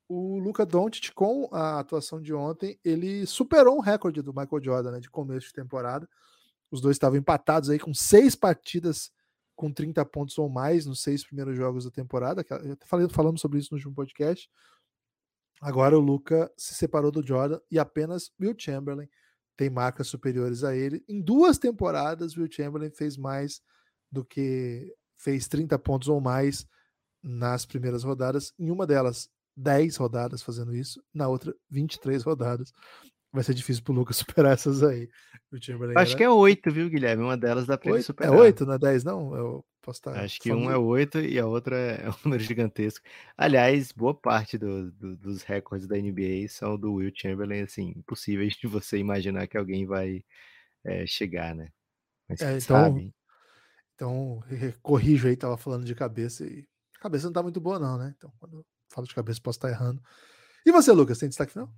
O Luca Doncic, com a atuação de ontem, ele superou um recorde do Michael Jordan né, de começo de temporada. Os dois estavam empatados aí com seis partidas com 30 pontos ou mais nos seis primeiros jogos da temporada. Eu falei, falamos sobre isso no último podcast. Agora o Luca se separou do Jordan e apenas Will Chamberlain tem marcas superiores a ele. Em duas temporadas, Will Chamberlain fez mais do que fez 30 pontos ou mais nas primeiras rodadas. Em uma delas, 10 rodadas fazendo isso, na outra, 23 rodadas vai ser difícil pro Lucas superar essas aí. Acho que é oito, viu, Guilherme? Uma delas dá pra ele é superar. É oito, não é dez, não? Eu posso estar Acho que um é oito e a outra é um número gigantesco. Aliás, boa parte do, do, dos recordes da NBA são do Will Chamberlain, assim, impossíveis de você imaginar que alguém vai é, chegar, né? Mas é, então, sabe. Então, corrijo aí, tava falando de cabeça e a cabeça não tá muito boa, não, né? Então, quando eu falo de cabeça, posso estar errando. E você, Lucas, tem destaque final?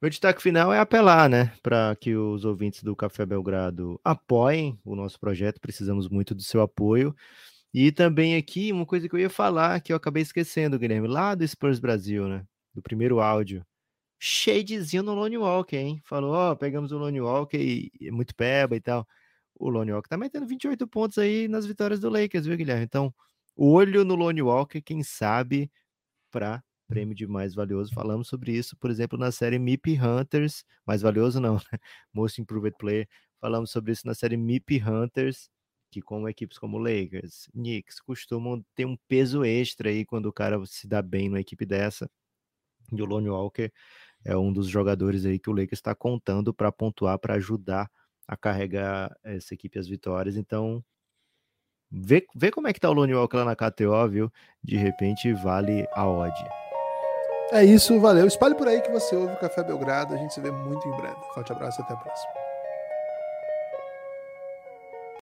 Meu destaque final é apelar, né, para que os ouvintes do Café Belgrado apoiem o nosso projeto. Precisamos muito do seu apoio. E também aqui, uma coisa que eu ia falar, que eu acabei esquecendo, Guilherme, lá do Spurs Brasil, né, do primeiro áudio. Shadezinho no Lone Walker, hein? Falou, ó, oh, pegamos o Lone Walker e, e muito peba e tal. O Lone Walker tá metendo 28 pontos aí nas vitórias do Lakers, viu, Guilherme? Então, olho no Lone Walker, quem sabe, para prêmio de mais valioso. Falamos sobre isso, por exemplo, na série MIP Hunters, mais valioso não, né? Most Improved Player. Falamos sobre isso na série MIP Hunters. que como equipes como Lakers, Knicks costumam ter um peso extra aí quando o cara se dá bem numa equipe dessa. E o Lonnie Walker é um dos jogadores aí que o Lakers está contando para pontuar, para ajudar a carregar essa equipe às vitórias. Então, vê, vê como é que tá o Lonnie Walker lá na KTO, viu? De repente vale a odd. É isso, valeu. Espalhe por aí que você ouve o Café Belgrado. A gente se vê muito em breve. Forte abraço e até a próxima.